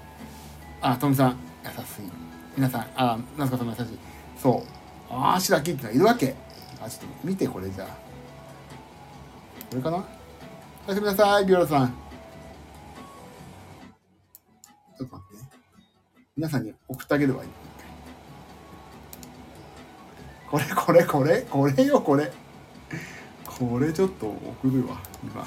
S1: あ、トムさん、優しい。皆さん、あ、ナスカさんも優しい。そう。あー、白木ってのはいるわけ。あ、ちょっと見て、これじゃあ。これかな？おやすみなさい、ビオラさん。ちょっと待ってね。皆さんに送ってあげればいい。これこれこれこれよこれ。これちょっと送るわ、今。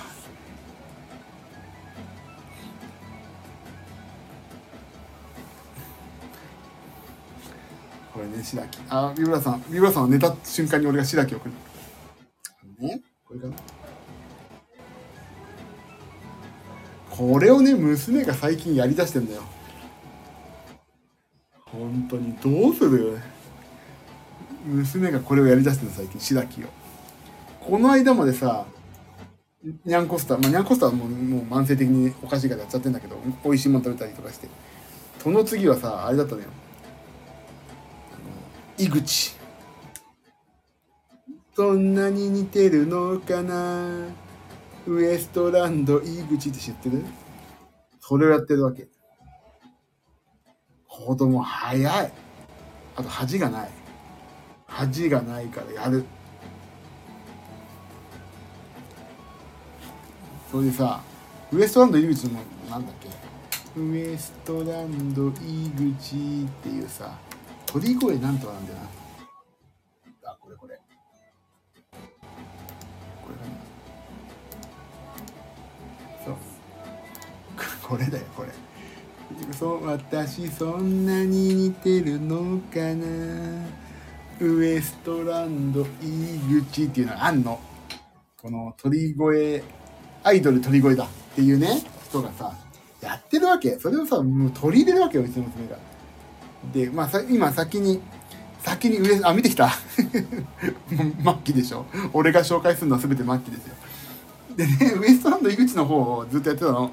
S1: これね、白木。あ、ビブラさん、ビブラさんは寝た瞬間に俺が白木を送る。ね、これかな。これをね、娘が最近やりだしてんだよ。本当に、どうする？娘がこれをやりだしてるの、最近、白木を。この間までさ、ニャンコスター、まあ、ニャンコスターはもうもう慢性的におかしいからやっちゃってんだけど、美味しいもの食べたりとかして。その次はさ、あれだったのよ。井口。そんなに似てるのかな？ウエストランド井口って知ってる？それをやってるわけ。子供早い。あと恥がない。恥がないからやる。それでさ、ウエストランド井口もなんだっけ？ウエストランド井口っていうさ、鳥声なんとかなんだよな。あ、これこれ。これかな。そう。これだよ、これ。そう、私そんなに似てるのかな。ウエストランド井口っていうのがあんの。この鳥声、アイドル鳥声だっていうね、人がさ、やってるわけ。それをさ、もう取り入れるわけよ、うちの娘が。で、まあさ、今先に、先に上、あ、見てきた もう末期でしょ。俺が紹介するのは全て末期ですよ。でね、ウエストランド井口の方をずっとやってたの。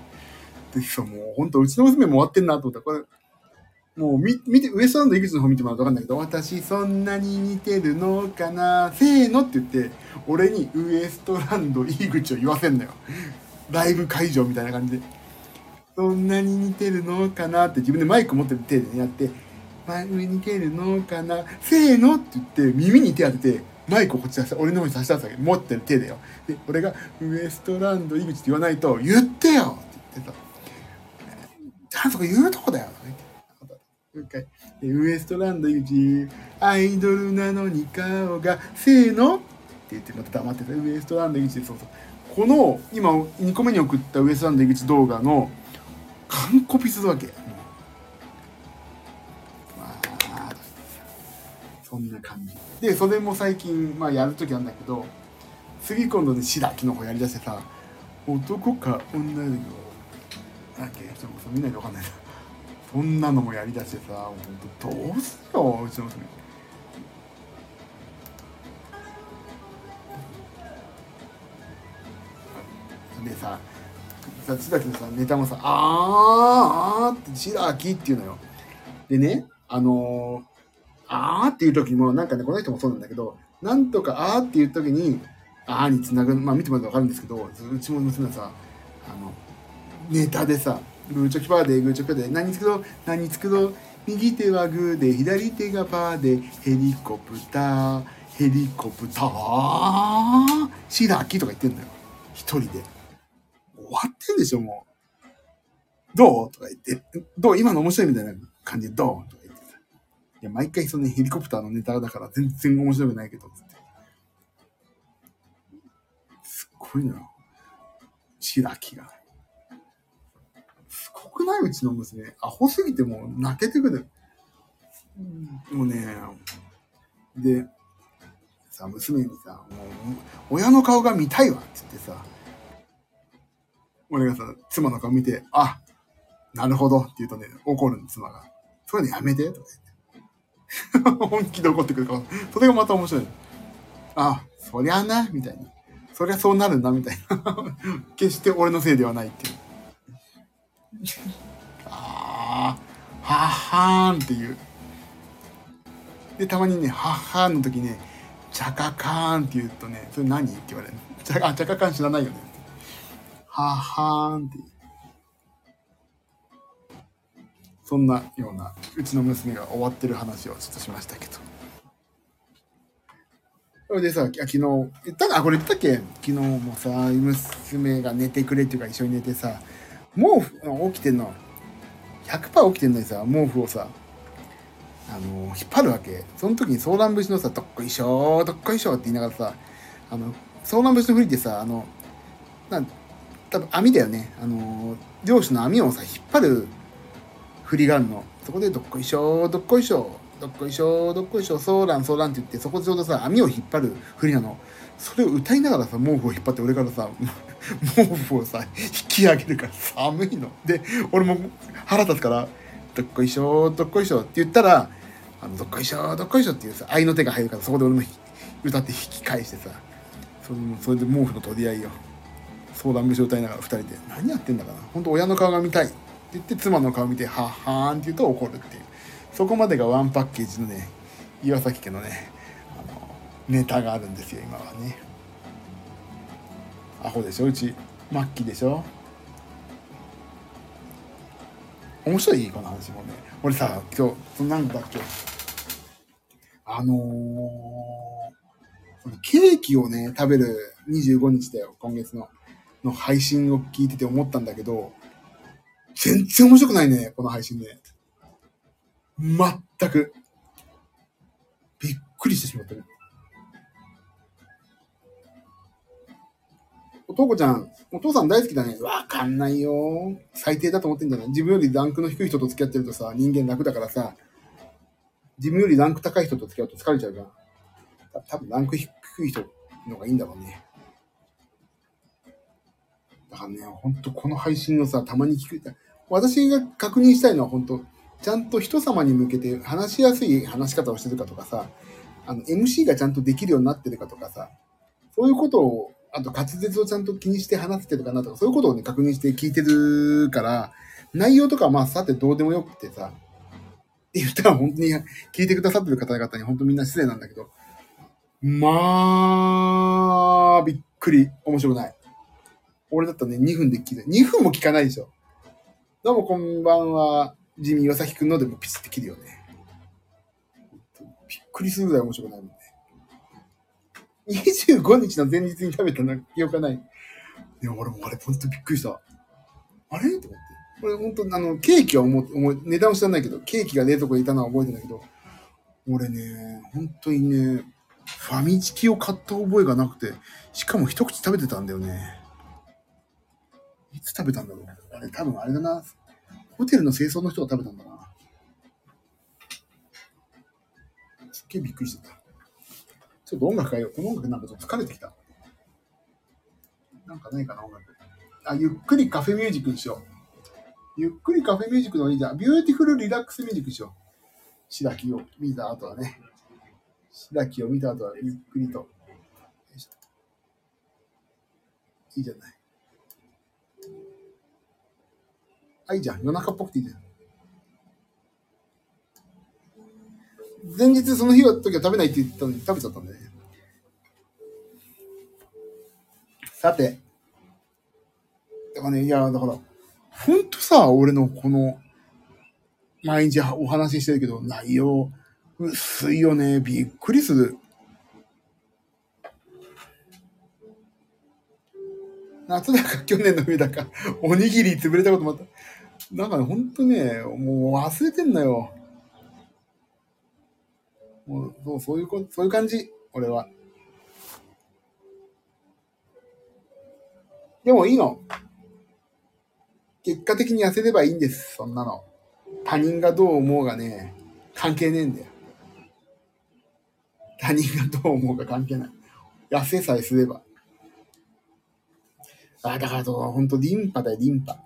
S1: で、そう、もう本当うちの娘も終わってんなと思った。これ、もう見、見て、ウエストランド井口の方見てもらうとわかんないけど、私そんなに似てるのかな？せーのって言って、俺にウエストランド井口を言わせんのよ。ライブ会場みたいな感じで。そんなに似てるのかな？って自分でマイク持ってる手でねやって、マイク似てるのかな？せーのって言って耳に手当てて、マイクをこっち出して、俺の方に差し出すわけ。持ってる手でよ。で、俺がウエストランド井口って言わないと、言ってよって言ってさ、ちゃんと言うとこだよって。もう一回。ウエストランド井口、アイドルなのに顔が、せーのって言ってまた黙ってた。ウエストランド井口でそうそう。この、今、2個目に送ったウエストランド井口動画の、完コピするわけ。そんな感じ。で、それも最近、まあ、やるときなんだけど、次今度ね、白木の方やりだしてさ、男か女だけど、なんだっけ、ちょっと見ないとわかんないな。そんなのもやりだしてさ、ほんとどうすよ、うちの娘。でさ、さ津崎のさネタもさ「あーあー」って「白木」っていうのよ。でねあのー「あー」っていう時もなんかねこの人もそうなんだけどなんとか「あー」っていう時に「あー」につなぐまあ見てもらうと分かるんですけどうちも娘はさあのネタでさ「グーチョキパーでグーチョキパーで何作ろう何作ろう右手はグーで左手がパーでヘリコプターヘリコプター白木」とか言ってんだよ一人で。終わってんでしょ、もう。どう？とか言って、どう？今の面白いみたいな感じで、どう？とか言ってさ。いや、毎回その、ね、ヘリコプターのネタだから全然面白くないけど、つって。すっごいのよ。白木が。すごくないうちの娘。アホすぎてもう泣けてくる。もうね、で、さ、娘にさ、もう、親の顔が見たいわ、つってさ、俺がさ、妻の顔見て、あ、なるほどって言うとね、怒るの、妻が。そういうのやめてとか言って。本気で怒ってくるから、それがまた面白い。あ、そりゃな、みたいな。そりゃそうなるんだ、みたいな。決して俺のせいではないっていう。ああ、はっはーんっていう。でたまにねはっはーんの時ねチャカカーンって言うとねそれ何って言われるチャカあチャカカーン知らないよねはっはーんって。そんなようなうちの娘が終わってる話をちょっとしましたけど。それでさ、昨日、言ったあ、これ言ったっけ？昨日もさ、娘が寝てくれっていうか一緒に寝てさ、毛布、起きてんの。100%起きてんのにさ、毛布をさ、あの、引っ張るわけ。その時にソーラン節のさ、どっこいしょどっこいしょって言いながらさ、あの、ソーラン節の振りってさ、あの、な多分網だよね。あの、漁師の網をさ、引っ張る振りがあるの。そこでどっこいしょどっこいしょどっこいしょーどっこいしょーソーランソーランって言ってそこでちょうどさ網を引っ張る振りなのそれを歌いながらさ毛布を引っ張って俺からさ毛布をさ引き上げるから寒いの。で俺も腹立つから「どっこいしょどっこいしょ」って言ったら「あのどっこいしょどっこいしょ」っていうさ合いの手が入るからそこで俺も歌って引き返してさそれそれで毛布の取り合いよ相談節を歌いながら2人で「何やってんだかな。本当親の顔が見たい」って言って妻の顔見て「はっはーん」って言うと怒るっていう。そこまでがワンパッケージのね岩崎家のねネタがあるんですよ今はね。アホでしょ？うち末期でしょ？面白いこの話もね。俺さ今日なんだっけ？あのー、ケーキをね食べる25日だよ今月の。の配信を聞いてて思ったんだけど全然面白くないねこの配信ね。全く。びっくりしてしまったね。おとこちゃん、お父さん大好きだね。わかんないよ。最低だと思ってんじゃない？自分よりランクの低い人と付き合ってるとさ、人間楽だからさ、自分よりランク高い人と付き合うと疲れちゃうじゃん。多分ランク低い人のがいいんだろうね。だからね、ほんとこの配信をさ、たまに聞く。私が確認したいのは本当ちゃんと人様に向けて話しやすい話し方をしてるかとかさ、あの、MC がちゃんとできるようになってるかとかさ、そういうことを、あと滑舌をちゃんと気にして話せてるかなとか、そういうことをね、確認して聞いてるから、内容とかまあさてどうでもよくてさ、って言ったら本当に聞いてくださってる方々に本当みんな失礼なんだけど、まあ、びっくり、面白くない。俺だったらね、2分で聞いて、2分も聞かないでしょ。どうもこんばんは。地味岩崎くんのでもピチって切るよね。びっくりするぐらい面白くない。25日の前日に食べたの記憶がない。でも俺もあれほんとびっくりした。あれ？と思って。これ本当あの、ケーキは思思、値段を知らないけど、ケーキが冷蔵庫にいたのは覚えてんだけど、俺ね、本当にね、ファミチキを買った覚えがなくて、しかも一口食べてたんだよね。いつ食べたんだろう？あれ多分あれだな。ホテルの清掃の人が食べたんだな。すっげえびっくりしてた。ちょっと音楽変えよう。この音楽なんかちょっと疲れてきた。なんかないかな、音楽。あ、ゆっくりカフェミュージックにしよう。ゆっくりカフェミュージックのいいじゃん。 beautiful relax music にしよう。白木を見た後はね。白木を見た後はゆっくりと。いいじゃない。あ、いいじゃん。夜中っぽくていいじゃん。前日その日の時は食べないって言ったのに食べちゃったんだね。さて。だからね、いや、だから、ほんとさ、俺のこの、毎日お話ししてるけど、内容、薄いよね。びっくりする。夏だか去年の冬だか、おにぎり潰れたこともあった。だから、ほんとね、もう忘れてんのよ。もうそうそういうこそういう感じ、俺は。でもいいの。結果的に痩せればいいんです、そんなの。他人がどう思うがね、関係ねえんだよ。他人がどう思うか関係ない。痩せさえすれば。あ、だからと、ほんとリンパだよ、リンパ。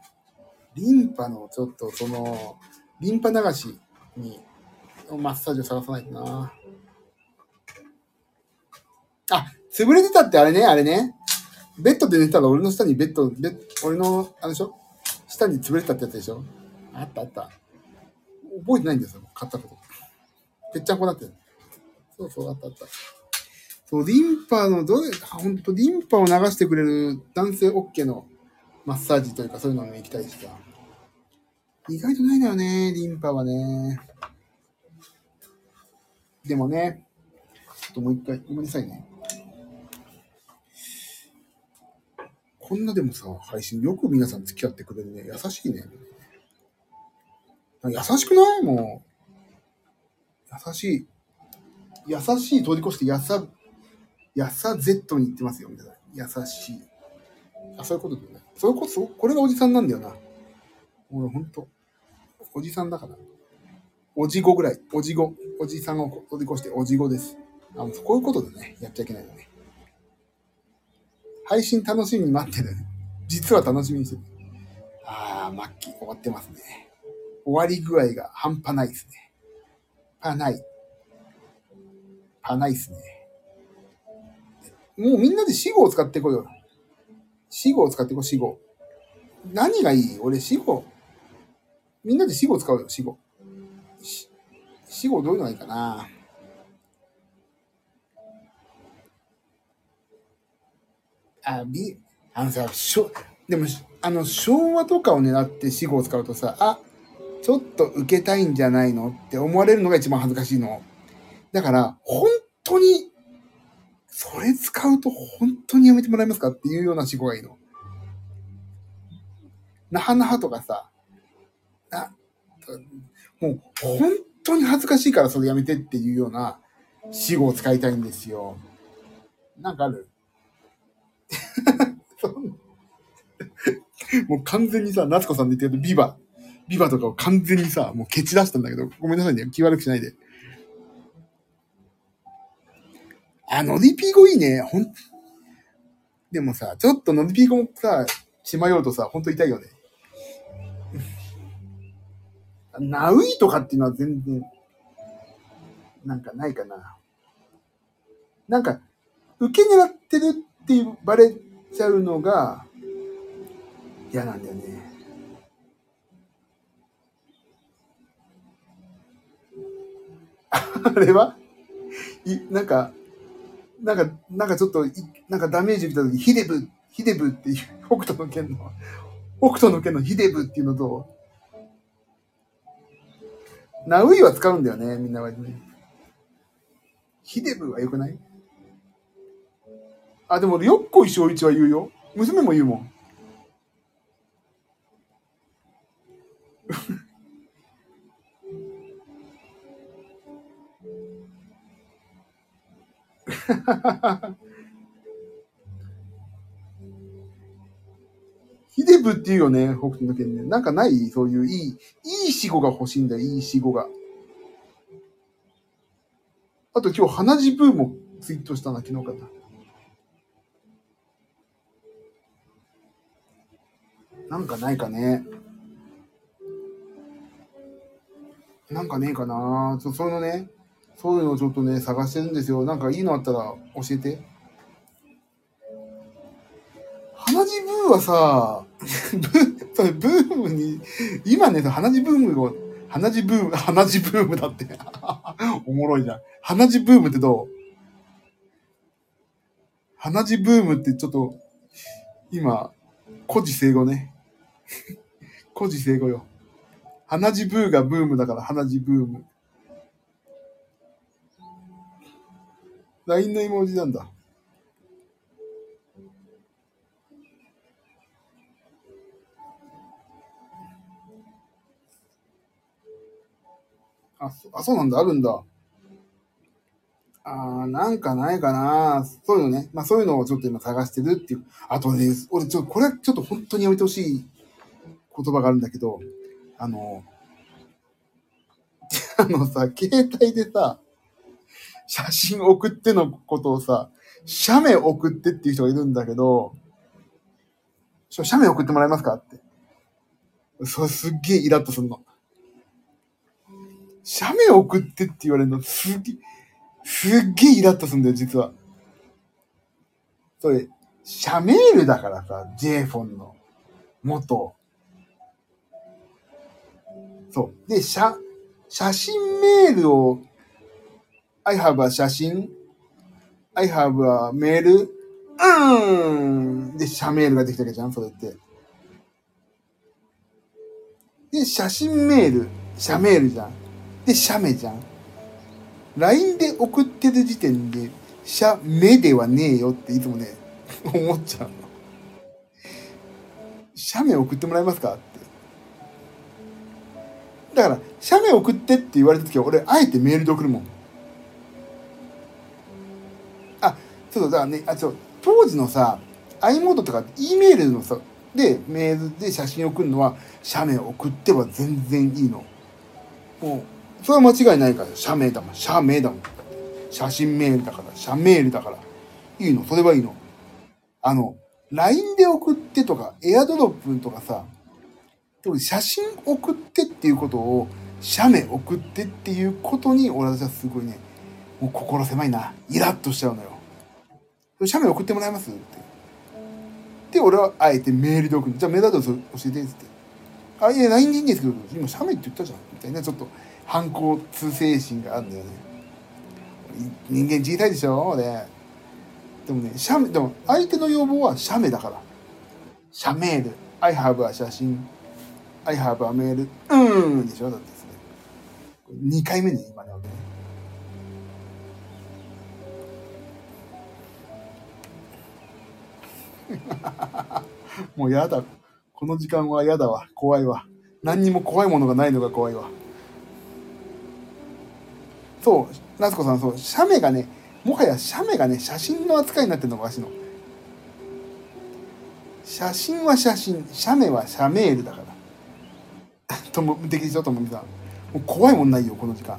S1: リンパのちょっとその、リンパ流しにマッサージを探さないとな。あ、潰れてたってあれね、あれね。ベッドで寝たら俺の下にベッド、ベ俺の、あれでしょ？下に潰れてたってやつでしょ？あったあった。覚えてないんですよ、買ったこと。ぺっちゃんこになって。そうそう、あったあった。そう、リンパの、どれ、ほんと、リンパを流してくれる男性 OK のマッサージというか、そういうのに行きたいしさ。意外とないだよね、リンパはね。でもね、ちょっともう一回、ごめんなさいね。こんなでもさ、配信よく皆さん付き合ってくれるね。優しいね。優しくない？もう。優しい。優しい通り越して、やさ、やさ Z に行ってますよ、皆さん。優しい。あ、そういうことだよね。それこそ、これがおじさんなんだよな。俺ほんと。おじさんだから。おじごぐらい。おじご。おじさんを通り越しておじごです。あのこういうことでね、やっちゃいけないよね。配信楽しみに待ってる。実は楽しみにしてる。ああ、末期終わってますね。終わり具合が半端ないですね。パない。パないですね。もうみんなで死語を使ってこいよ。死語を使ってこい、死語。何がいい？俺死語。みんなで死語使うよ、死語。死語どういうのがいいかな？あ、び、あのさ、しょ、でも、あの、昭和とかを狙って死語を使うとさ、あ、ちょっと受けたいんじゃないのって思われるのが一番恥ずかしいの。だから、本当に、それ使うと本当にやめてもらえますかっていうような死語がいいの。なはなはとかさ、な、もう本当に恥ずかしいからそれやめてっていうような死語を使いたいんですよ。なんかある？もう完全にさ、夏子さんで言ってるビバ、ビバとかを完全にさ、もう蹴散らしたんだけど、ごめんなさいね。気悪くしないで。あ、ノディピーゴいいね。ほん、でもさ、ちょっとノディピーゴもさ、しまようとさ、ほんと痛いよね。ナウイとかっていうのは全然、なんかないかな。なんか、受け狙ってるってバレちゃうのが嫌なんだよね。あれは？いなんか、なんか、なんかちょっと、なんかダメージ受けた時、ヒデブ、ヒデブっていう、北斗の剣の、北斗の剣のヒデブっていうのと、ナウイは使うんだよね、みんな割に。ヒデブは良くない？あ、でも、よっこいしょういちは言うよ。娘も言うもん。デブっていうよね、北斗の剣ね。なんかない？そういういい、いい死語が欲しいんだよ、いい死語が。あと今日、鼻血ブーもツイートしたな、昨日かな。なんかないかね。なんかねえかなそそういうのね、そういうのちょっとね、探してるんですよ。なんかいいのあったら教えて。鼻血ブーはさ、ブそれブームに、今ね、鼻血ブームを、鼻血ブーム、鼻血ブームだって。おもろいじゃん。鼻血ブームってどう？鼻血ブームってちょっと、今、古事成語ね。古事成語よ。鼻血ブーがブームだから鼻血ブーム。LINE の絵文字なんだ。あ、あそうなんだ、あるんだ。あなんかないかなそういうのね。まあそういうのをちょっと今探してるっていう。あとね、俺ちょっと、これちょっと本当にやめてほしい言葉があるんだけど、あの、あのさ、携帯でさ、写真送ってのことをさ、写メ送ってっていう人がいるんだけど、写メ送ってもらえますかって。それすっげえイラッとするの。写メ送ってって言われるのすっげえ、すげえイラッとするんだよ、実は。それ、写メールだからさ、j フォンの元。そう。で、写、写真メールを I have a 写真 I have a メールうーんで、写メールができたわけじゃんそれって。で、写真メール、写メールじゃん。で、写メじゃん。LINE で送ってる時点で、写メではねえよっていつもね、思っちゃうの。写メ送ってもらえますかって。だから、写メ送ってって言われた時は、俺、あえてメールで送るもん。あ、そうだ、だからね、あ、そう、当時のさ、i モードとか E メールのさ、で、メールで写真送るのは、写メ送っては全然いいの。もう、それは間違いないから、写メだもん、写メだもん。写真メールだから、写メールだから。いいの、それはいいの？あの、LINE で送ってとか、エアドロップとかさ、写真送ってっていうことを、写メ送ってっていうことに、俺はすごいね、もう心狭いな。イラッとしちゃうのよ。写メ送ってもらえます？って。で、俺はあえてメールで送る。じゃあメールアドレス教えて、つって。あ、いや、LINE でいいんですけど、今写メって言ったじゃん。みたいな、ちょっと反抗通精神があるんだよね。人間小さいでしょ？俺。でもね、写メ、でも相手の要望は写メだから。写メール。I have a 写真。I have a メール。うんでしょ？だってですね。2回目ね、今ね、俺ね。もうやだ。この時間はやだわ。怖いわ。何にも怖いものがないのが怖いわ。そう、夏子さん、そう、写メがね、もはや写メがね、写真の扱いになってるのがおかしの。写真は写真、写メは写メールだから。とも、敵でしょ、ともみさん。もう怖いもんないよ、この時間。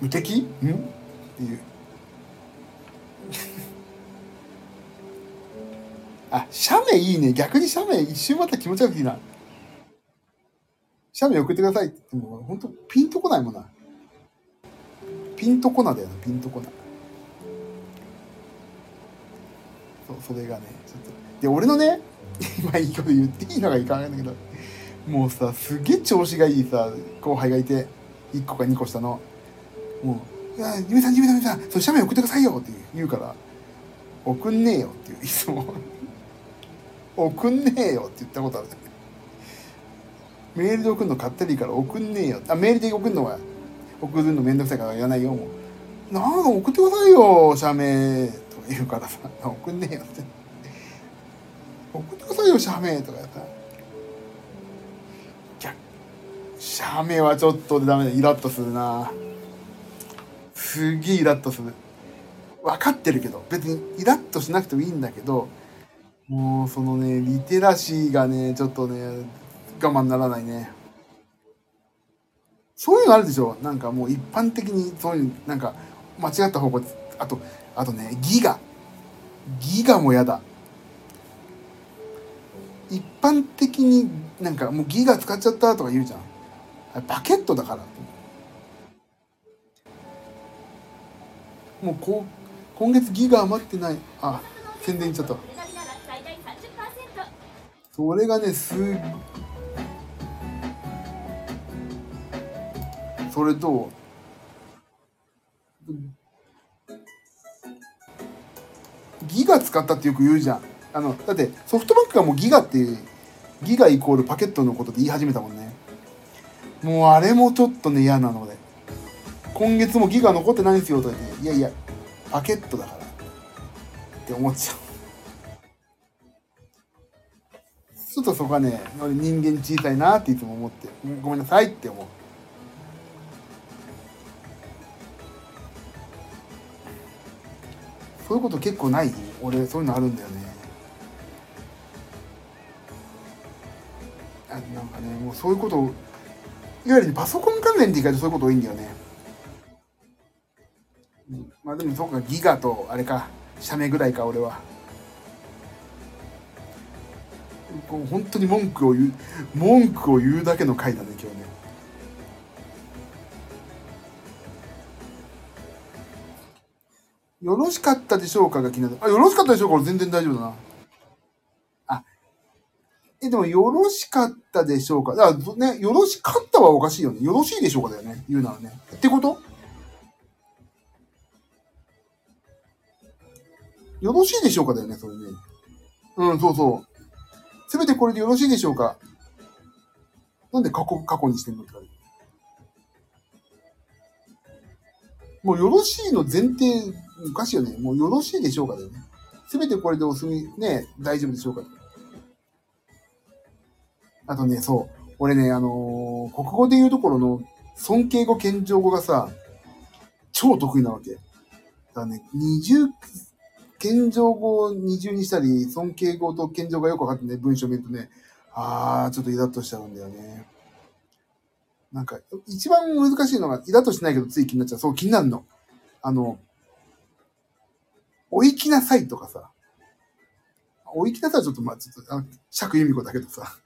S1: 無敵？ん？っていう。あ、写メいいね。逆に写メ一瞬また気持ち悪くていいな。写メ送ってくださいって言っても、本当ピンとこないもんな。ピンとこなだよな、ピンとこな。そう、それがね、ちょっと。で、俺のね、今いいこと言っていいのがいかないんだけど、もうさ、すげえ調子がいいさ、後輩がいて、1個か2個下の、もう、いや、ゆめさん、ゆめさん、ゆめさん、その写メ送ってくださいよって言うから、送んねえよっていう、いつも。送んねえよって言ったことある。メールで送るの買ったらいいから送んねえよ。あ、メールで送るのは、送るのめんどくさいから言わないよ、もう。なんか送ってくださいよ、写メとか言うからさ、送んねえよって。送ってくださいよ、写メとかやったら。写メはちょっとダメだ。イラッとするな。すげえイラッとする。分かってるけど、別にイラッとしなくてもいいんだけど、もうそのね、リテラシーがね、ちょっとね、我慢ならないね。そういうのあるでしょ？なんかもう一般的にそういう、なんか間違った方向あと、あとね、ギガ。ギガもやだ。一般的になんかもうギガ使っちゃったとか言うじゃん。あれパケットだから。もうこう、今月ギガ余ってない。あ、宣伝ちゃった。それがね、すそれと、ギガ使ったってよく言うじゃん。あの、だってソフトバンクがもうギガって、ギガイコールパケットのことで言い始めたもんね。もうあれもちょっとね、嫌なので。今月もギガ残ってないんですよとか言って、いやいや、パケットだから。って思っちゃう。ちょっとそこはね、人間小さいなっていつも思って、ごめんなさいって思う。そういうこと結構ない。俺そういうのあるんだよね。あなんかねもうそういうこといわゆるパソコン関連って意外とそういうこと多いんだよね。まあでもそうかギガとあれか写メぐらいか俺は。こう本当に文句を言う文句を言うだけの回だね今日ねよろしかったでしょうかが気になる。あ、よろしかったでしょうか？全然大丈夫だな。あ、え、でも、よろしかったでしょうか？だから、ね、よろしかったはおかしいよね。よろしいでしょうかだよね。言うならね。ってこと？よろしいでしょうかだよね、それね。うん、そうそう。すべてこれでよろしいでしょうかなんで過去、過去にしてんのって言われる？もうよろしいの前提、おかしいよね。もうよろしいでしょうかだよね。すべてこれでお済み、ね、大丈夫でしょうかあとね、そう。俺ね、あのー国語で言うところの尊敬語、謙譲語がさ、超得意なわけ。だからね、二重、謙譲語を二重にしたり、尊敬語と謙譲がよくわかってね、文章見るとね、あー、ちょっとイラッとしちゃうんだよね。なんか、一番難しいのが、イラッとしないけどつい気になっちゃう。そう、気になるの。あの、お行きなさいとかさ、お行きなさいはちょっと、まあちょっと、あ釈由美子だけどさ、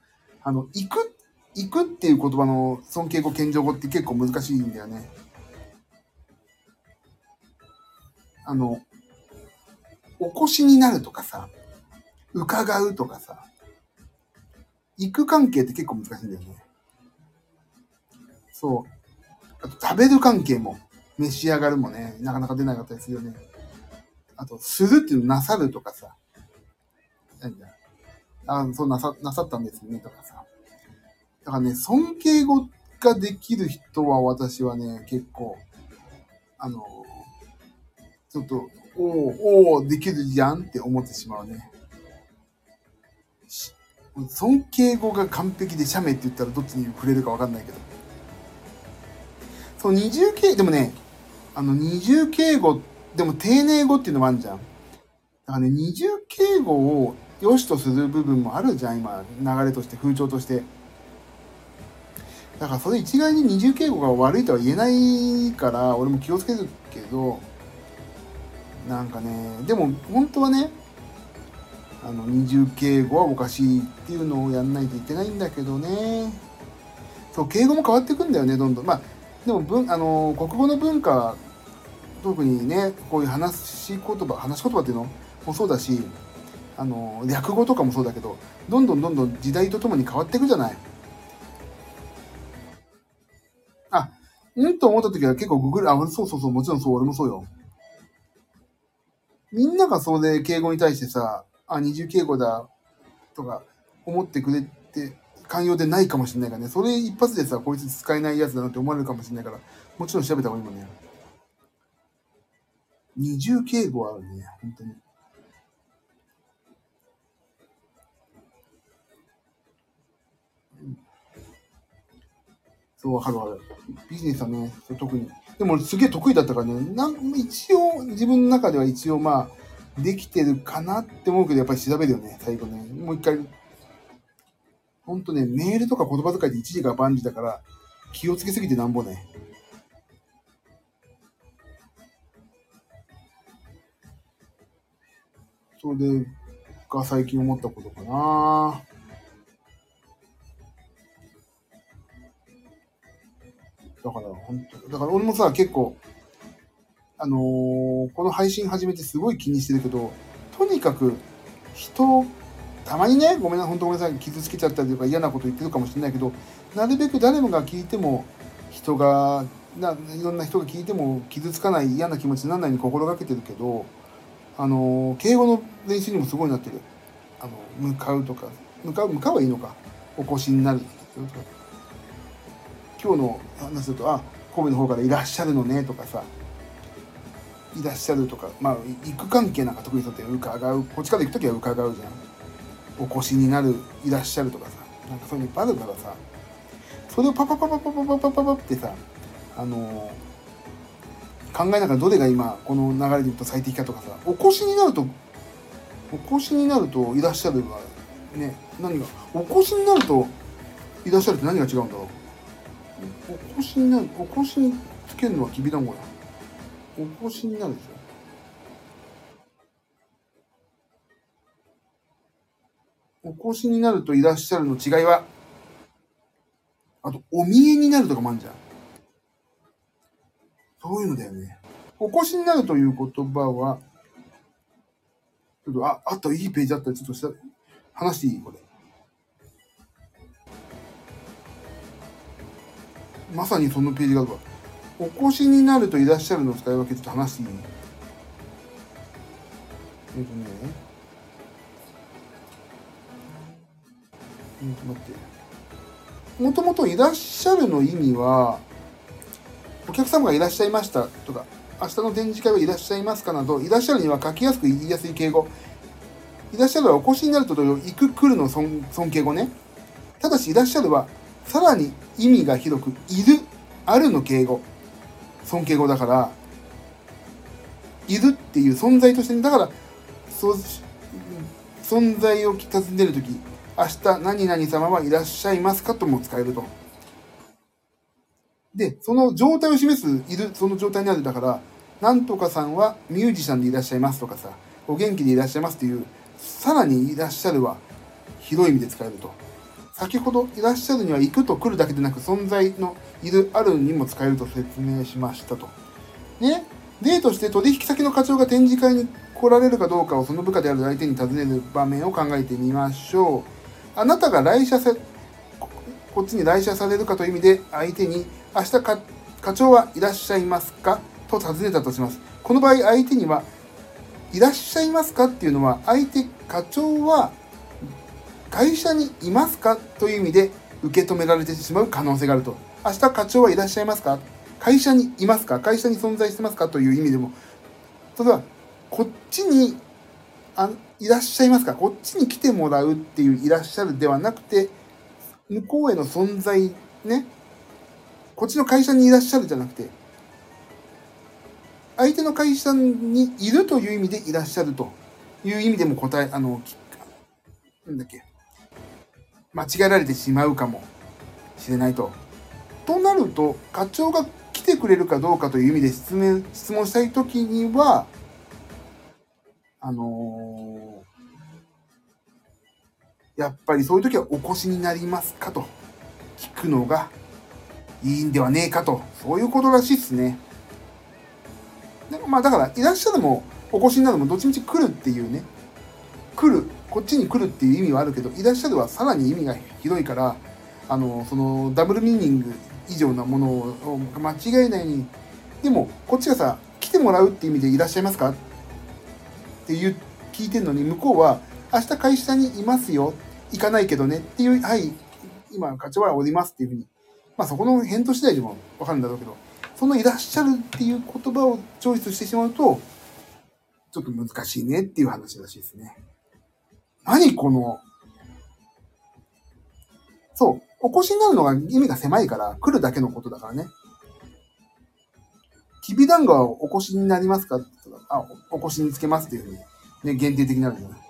S1: あの、行く、行くっていう言葉の尊敬語、謙譲語って結構難しいんだよね。あの、お越しになるとかさ、伺うとかさ、行く関係って結構難しいんだよね。そう。あと、食べる関係も、召し上がるもね、なかなか出なかったりするよね。あと、するっていうのなさるとかさ。なんだあそうなさ、なさったんですね、とかさ。だからね、尊敬語ができる人は私はね、結構、あの、ちょっと、おおおできるじゃんって思ってしまうね。尊敬語が完璧で写メって言ったらどっちに触れるかわかんないけど。そう、二重敬、でもね、あの、二重敬語って、でも丁寧語っていうのもあるじゃん。だからね、二重敬語を良しとする部分もあるじゃん、今、流れとして、風潮として。だからそれ一概に二重敬語が悪いとは言えないから、俺も気をつけるけど、なんかね、でも本当はね、あの、二重敬語はおかしいっていうのをやんないといけないんだけどね。そう、敬語も変わってくんだよね、どんどん。まあ、でも文、あの、国語の文化、特にね、こういう話し言葉、話し言葉っていうのもそうだし、あの、略語とかもそうだけど、どんどんどんどん時代とともに変わっていくじゃない。あ、うんと思った時は結構ググる、あ、そうそうそう、もちろんそう、俺もそうよ。みんながそれで敬語に対してさ、あ、二重敬語だ、とか思ってくれて、寛容でないかもしれないからね。それ一発でさ、こいつ使えないやつだなって思われるかもしれないから、もちろん調べた方がいいもんね。二重敬語あるね、本当に。そう、わかるわかる。ビジネスはね、そう特に。でもすげえ得意だったからね、なん一応、自分の中では一応まあ、できてるかなって思うけど、やっぱり調べるよね、最後ね。もう一回。ほんとね、メールとか言葉遣いで一時が万事だから、気をつけすぎてなんぼね。それでが最近思ったことかな。だから、本当だから俺もさ、結構、あのーこの配信始めてすごい気にしてるけど、とにかく人、たまにね、ごめんなさい、本当ごめんなさい、傷つけちゃったりとか嫌なこと言ってるかもしれないけど、なるべく誰もが聞いても、人が、ないろんな人が聞いても傷つかない嫌な気持ちにならないように心がけてるけど、あの敬語の練習にもすごいなってる。あの、向かうとか、向かう、向かうはいいのか。お越しになる。今日の話すると、あ、神戸の方からいらっしゃるのねとかさ、いらっしゃるとか、まあ、行く関係なんか特にとって伺う、こっちから行くときは伺うじゃん。お越しになる、いらっしゃるとかさ、なんかそういうのいっぱいあるからさ、それをパパパパパパパパパパってさ、あのー考えながらどれが今この流れで言うと最適かとかさお越しになるとお越しになるといらっしゃるがね何がお越しになるといらっしゃるって何が違うんだろう？お越しになるお越しにつけるのはきびだんごだ。お越しになるでしょ。お越しになるといらっしゃるの違いはあとお見えになるとかもあるじゃん。遠いのだよね。お越しになるという言葉は、ちょっと、あ、あといいページあったら、ちょっとした、話していい？これ。まさにそのページがあるわ。お越しになるといらっしゃるの使い分け、ちょっと話していい？えっとね。うん、待って。もともといらっしゃるの意味は、お客様がいらっしゃいましたとか、明日の展示会はいらっしゃいますかなど、いらっしゃるには書きやすく言いやすい敬語。いらっしゃるはお越しになると同様、行く来るの尊尊敬語ね。ただし、いらっしゃるは、さらに意味が広く、いる、あるの敬語。尊敬語だから、いるっていう存在として、ねだから、そ、存在を尋ねるとき、明日何々様はいらっしゃいますかとも使えると。で、その状態を示す、いる、その状態にあるだから、なんとかさんはミュージシャンでいらっしゃいますとかさ、お元気でいらっしゃいますっていう、さらにいらっしゃるは広い意味で使えると。先ほどいらっしゃるには行くと来るだけでなく存在のいるあるにも使えると説明しましたと。ね、例として取引先の課長が展示会に来られるかどうかをその部下である相手に尋ねる場面を考えてみましょう。あなたが来社、こっちに来社されるかという意味で相手に明日か課長はいらっしゃいますか？と尋ねたとします。この場合相手にはいらっしゃいますかっていうのは相手課長は会社にいますかという意味で受け止められてしまう可能性があると。明日課長はいらっしゃいますか？会社にいますか？会社に存在してますかという意味でも、例えば、こっちにあいらっしゃいますか？こっちに来てもらうっていういらっしゃるではなくて、向こうへの存在ね、こっちの会社にいらっしゃるじゃなくて、相手の会社にいるという意味でいらっしゃるという意味でも答え、あの、なんだっけ、間違えられてしまうかもしれないと。となると、課長が来てくれるかどうかという意味で質問質問したいときには、あのー、やっぱりそういう時はお越しになりますかと聞くのがいいんではねえかと、そういうことらしいっすね。でまあだから、いらっしゃるもお越しになるもどっちみち来るっていうね、来る、こっちに来るっていう意味はあるけど、いらっしゃるはさらに意味が広いから、あの、そのダブルミーニング以上なものを間違えないように、でも、こっちがさ、来てもらうって意味でいらっしゃいますか？っていう聞いてるのに、向こうは、明日会社にいますよ、行かないけどねっていう、はい、今、課長はおりますっていうふうに、まあそこの返答次第でもわかるんだろうけど、そのいらっしゃるっていう言葉をチョイスしてしまうと、ちょっと難しいねっていう話らしいですね。何この、そう、お越しになるのが意味が狭いから、来るだけのことだからね。きびだんごはお越しになりますか、あ、お越しにつけますっていうふうに、ね、限定的になるじゃない。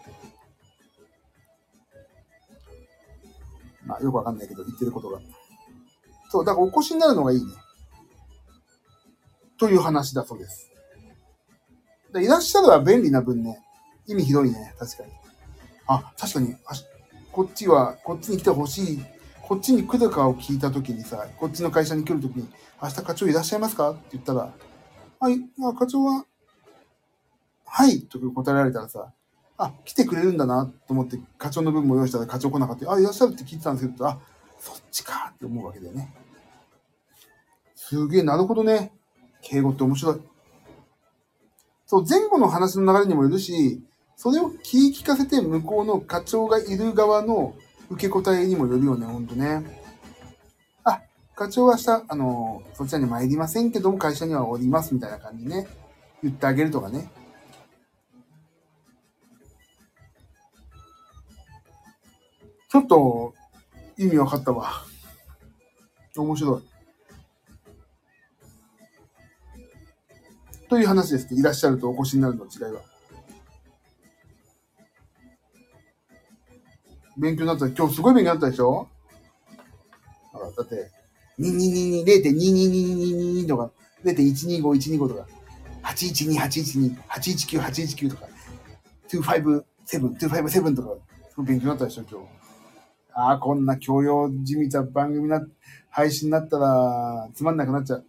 S1: まあ、よくわかんないけど、言ってることが。そう、だからお越しになるのがいいね。という話だそうです。でいらっしゃるは便利な分ね、意味広いね、確かに。あ、確かに、あこっちは、こっちに来てほしい、こっちに来るかを聞いたときにさ、こっちの会社に来るときに、明日課長いらっしゃいますか？って言ったら、はい、まあ、課長は、はい、と答えられたらさ、あ、来てくれるんだなと思って課長の分も用意したら課長来なかった。あ、いらっしゃるって聞いてたんですけど、あ、そっちかって思うわけだよね。すげえ、なるほどね。敬語って面白い。そう、前後の話の流れにもよるし、それを聞き聞かせて向こうの課長がいる側の受け答えにもよるよね、ほんとね。あ、課長は明日、あの、そちらに参りませんけども、会社にはおりますみたいな感じね。言ってあげるとかね。ちょっと意味分かったわ。面白い。という話ですね。いらっしゃるとお越しになるの違いは。勉強になった。今日すごい勉強になったでしょ？だって、222、0.22222とか、0.125125とか、812、812、819、819とか、257、257とか、すごい勉強になったでしょ、今日。ああ、こんな教養じみた番組な、配信になったら、つまんなくなっちゃう。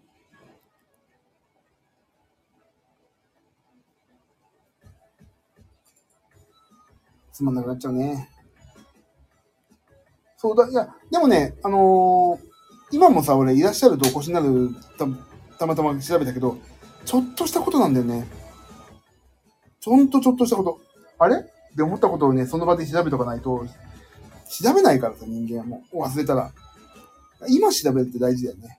S1: つまんなくなっちゃうね。そうだ、いや、でもね、あのー、今もさ、俺いらっしゃるとお越しになるたたまたま調べたけど、ちょっとしたことなんだよね。ちょんとちょっとしたこと。あれ？って思ったことをね、その場で調べとかないと、調べないからさ、人間はもう忘れたら。今調べるって大事だよね。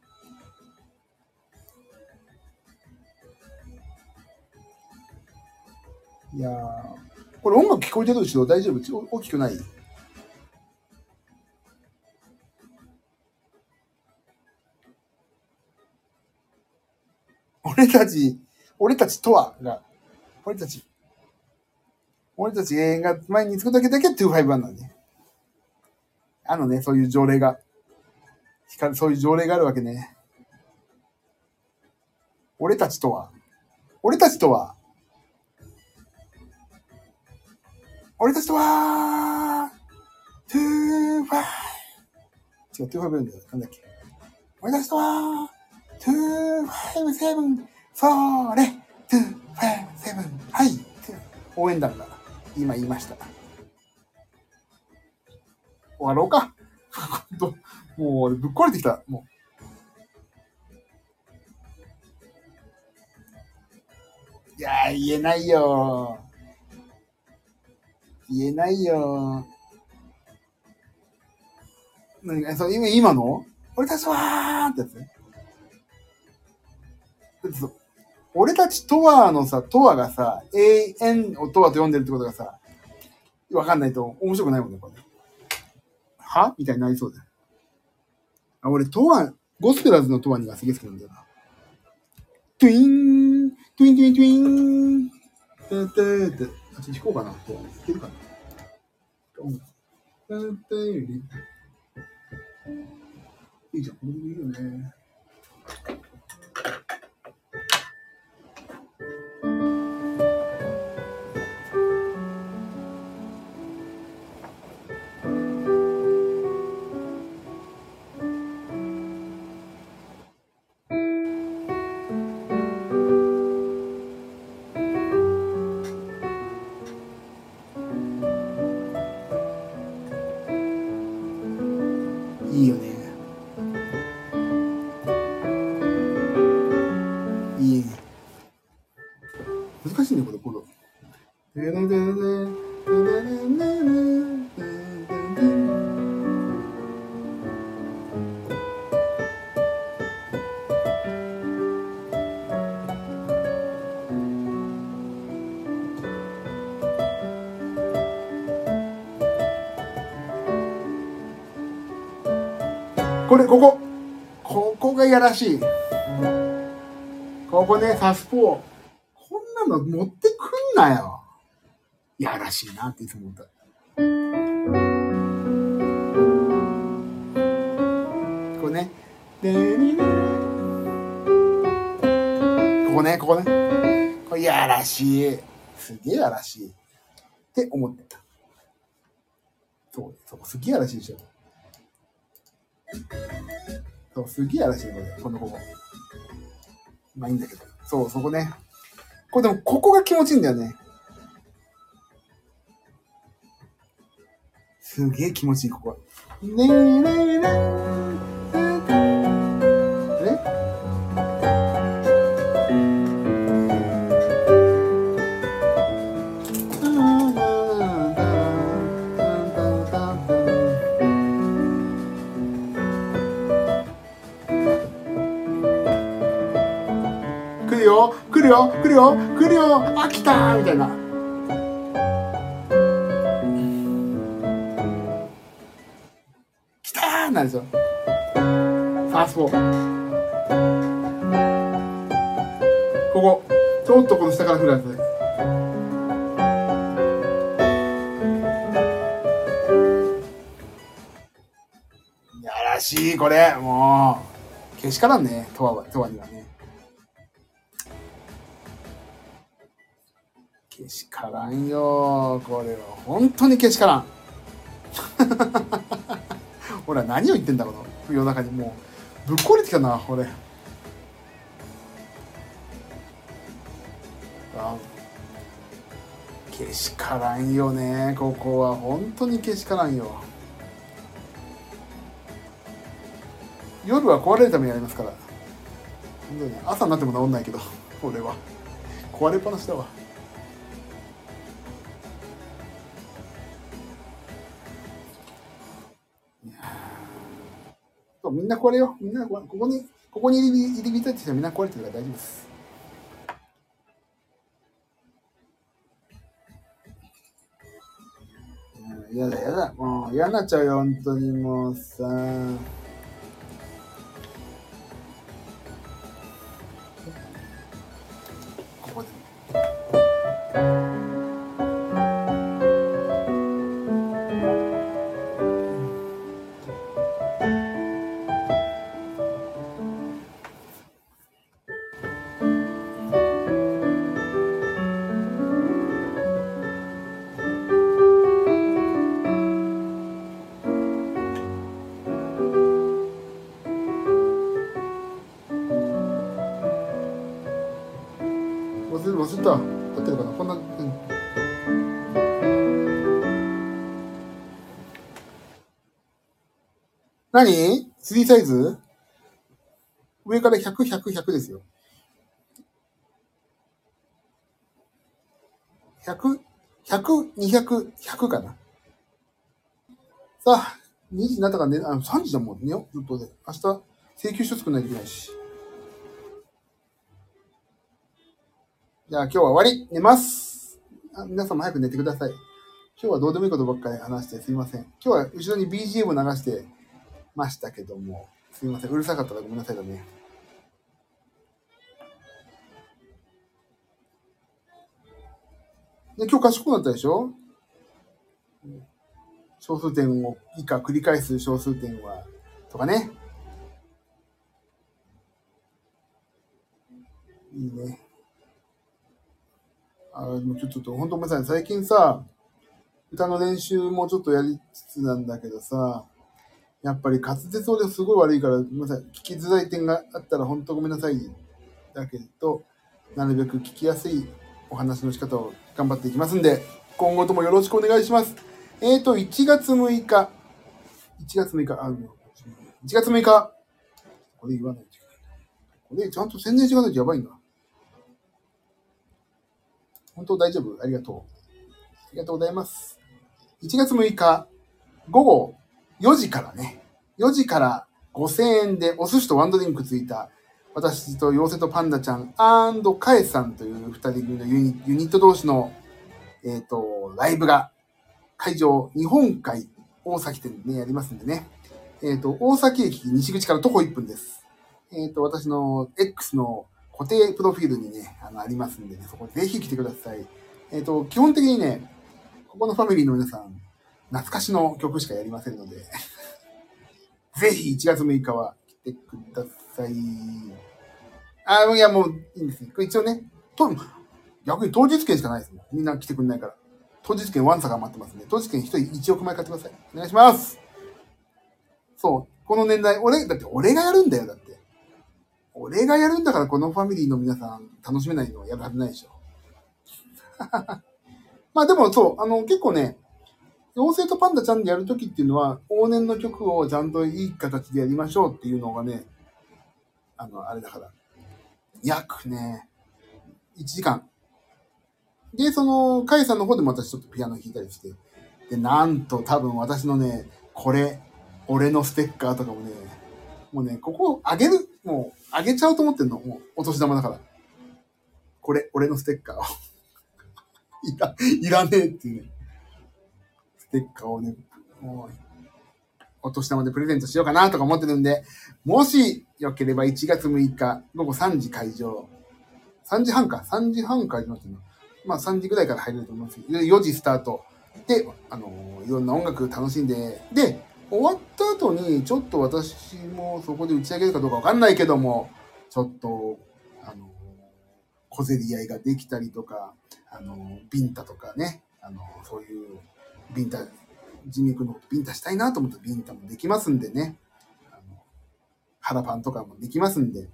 S1: いや、これ音楽聞こえてるでしょ？大丈夫？大きくない？俺たち、俺たちとはが、俺たち、俺たちが前に作っただけだけ251なんだね。あのね、そういう条例が。そういう条例があるわけね。俺たちとは、俺たちとは、俺たちとは、トゥーファイ違う、トゥーファイブなんだよ。なんだっけ。俺たちとは、トゥーファイブセブン、それ、トゥーファイブセブン、はい。応援団が今言いました。終わろうか。もうぶっ壊れてきた。もう。いや、言えないよ言えないよ何が、そう、今、今の？俺たちはーってやつね。俺たちとはのさ、とはがさ、永遠をとはと読んでるってことがさ、わかんないと面白くないもんね、これ。は？みたいになりそうだ。あ、俺、とは、ゴスペラーズの永遠にがすげえ好きなんだよな。トゥイーン、トゥイントゥイントゥイン、てーてーてー、あ、ちょっと弾こうかな。永遠弾けるかな。てーてーいいじゃん、これでいいよね。こ、ここ。こがやらしい。ここね、サスポー。こんなの持ってくんなよ。やらしいなっていつも思った。ここね。でにねここね、ここね。これやらしい。すげえやらしい。って思ってた。そう、そう、すげえやらしいでしょ。そう、すげえやらしい、これ。この子も。まあいいんだけど。そう、そこね。これでも、ここが気持ちいいんだよね。すげえ気持ちいい、ここ。ねえねえねえ。るよ来るよ来るよあ来たみたいな。来たーなんですよ。ファーストここ。ちょっとこの下から来るやつ。やらしいこれ。もう。けしからんねとわはとわにはね。けしからんよこれは。本当にけしからん。俺は何を言ってんだこの世の中にもう。ぶっ壊れてきたな俺。あけしからんよねここは。本当にけしからんよ。夜は壊れるためにやりますから。本当に朝になっても治んないけど俺は。壊れっぱなしだわ。みんな壊れよ。みんなここにここに入り入り浸って人はみんな壊れてるから大丈夫です。うんやだやだ。もう嫌になっちゃうよ本当に。もうさ何 ?3 サイズ？上から100、100、100ですよ。100、100、200、100かな。さあ、2時になったからね、あの3時だもんねよ、ずっとで。明日、請求書作んないといけないし。じゃあ今日は終わり。寝ます。あ皆さんも早く寝てください。今日はどうでもいいことばっかり話してすいません。今日は後ろに BGM 流してましたけども、すいません。うるさかったらごめんなさいだね。で今日賢くなったでしょ？小数点を以下繰り返す小数点は、とかね。いいね。あもちょちょっと、本当ごめんなさい。最近さ、歌の練習もちょっとやりつつなんだけどさ、やっぱり滑舌音ですごい悪いから、ごめんなさい。聞きづらい点があったら本当ごめんなさい。だけど、なるべく聞きやすいお話の仕方を頑張っていきますんで、今後ともよろしくお願いします。えーと、1月6日、1月6日、あ、1月6日、これ言わないといけない。これちゃんと宣伝していかないとやばいんだ。本当大丈夫？ありがとう。ありがとうございます。1月6日、午後4時からね、4時から5000円でお寿司とワンドリンクついた、私と妖精とパンダちゃんカエさんという二人組のユニユニット同士の、えっ、と、ライブが、会場、日本海大崎店でね、やりますんでね。えっ、と、大崎駅西口から徒歩1分です。えっ、と、私の X の固定プロフィールにね、あの、ありますんでね、そこぜひ来てください。えっ、と、基本的にね、ここのファミリーの皆さん、懐かしの曲しかやりませんので、ぜひ1月6日は来てください。あ、いやもういいんですね。これ一応ね、と逆に当日券しかないですもん。みんな来てくんないから。当日券ワンサが待ってますんで、当日券1人1億枚買ってください。お願いします。そう。この年代、俺、だって俺がやるんだよ、だって。俺がやるんだから、このファミリーの皆さん楽しめないのはやるはずないでしょ。まあでもそう、あの、結構ね、妖精とパンダちゃんでやるときっていうのは、往年の曲をちゃんといい形でやりましょうっていうのがね、あの、あれだから、約ね、1時間。で、その、カイさんの方でも私ちょっとピアノ弾いたりして、で、なんと多分私のね、これ、俺のステッカーとかもね、もうね、ここあげる、もうあげちゃおうと思ってんの、もうお年玉だから。これ、俺のステッカーを。いら、いらねえっていうね。ステッカーをね、もう、お年玉でプレゼントしようかなとか思ってるんで、もしよければ1月6日午後3時会場。3時半か。3時半会場っていうの。まあ3時ぐらいから入れると思いますけど、4時スタート。で、あのいろんな音楽楽しんで、で、終わった後に、ちょっと私もそこで打ち上げるかどうかわかんないけども、ちょっと、あの小競り合いができたりとか、あのビンタとかね、あのそういう、ビンタ、ジミー君のビンタしたいなと思ったらビンタもできますんでね。あの腹パンとかもできますんで。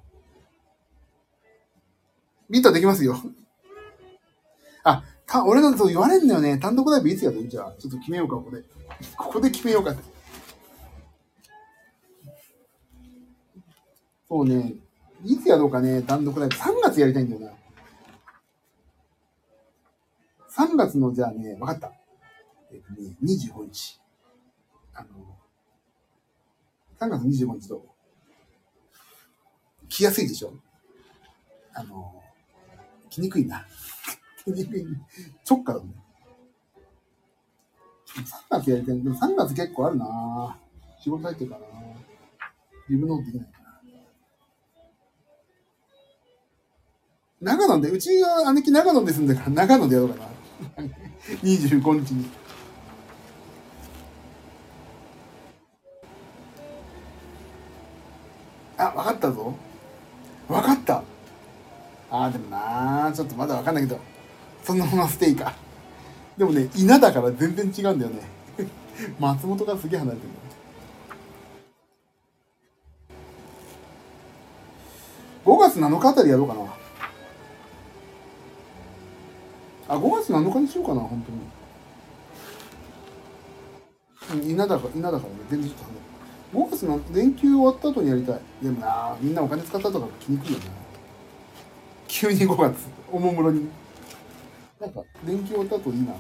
S1: ビンタできますよ。あ、た俺のそう言われんのよね。単独ライブいつやるじゃあ、ちょっと決めようか、ここで。ここで決めようかって。そうね、いつやろうかね、単独ライブ。3月やりたいんだよな。3月の、じゃあね、わかった。えっとね、25日。あの、3月25日と、来やすいでしょ？あの、来にくいな。来にくい。直下だね。3月やりたい。でも3月結構あるな仕事入ってるかな自分のことできないかな。長野で、うちは姉貴長野で住んでるから長野でやろうかな。25日に。あ、わかったぞ。わかった。あーでもなちょっとまだわかんないけど、そのままステイか。でもね、稲だから全然違うんだよね。松本がすげえ離れてる。5月7日あたりやろうかな。あ、5月7日にしようかな、本当に。稲だから、稲だからね、全然ちょっと離れて5月の連休終わった後にやりたい。でもな、みんなお金使ったとか気にくいよな。急に5月、おもむろに。なんか、連休終わった後いいな。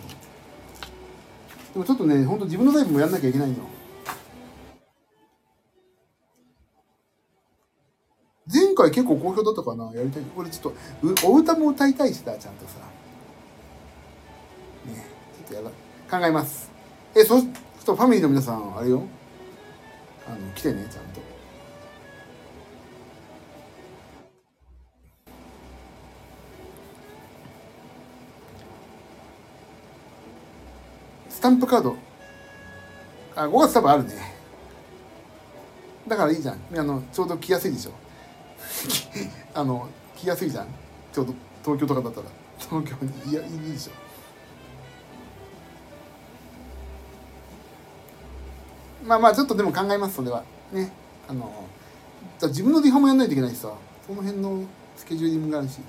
S1: でもちょっとね、ほんと自分のタイプもやんなきゃいけないの。前回結構好評だったかなやりたい。俺ちょっと、お歌も歌いたいしさ、ちゃんとさ。ね、ちょっとやば考えます。え、そ、そファミリーの皆さん、あれよ。あの、来てね、ちゃんと。スタンプカード。あ、5月多分あるね。だからいいじゃん。あの、ちょうど来やすいでしょ。あの、来やすいじゃん。ちょうど東京とかだったら。東京に、いや、いいでしょ。まあまあ、ちょっとでも考えます、それは。ね。あの、じゃ自分のリハもやんないといけないしさ、その辺のスケジューリングがあるし、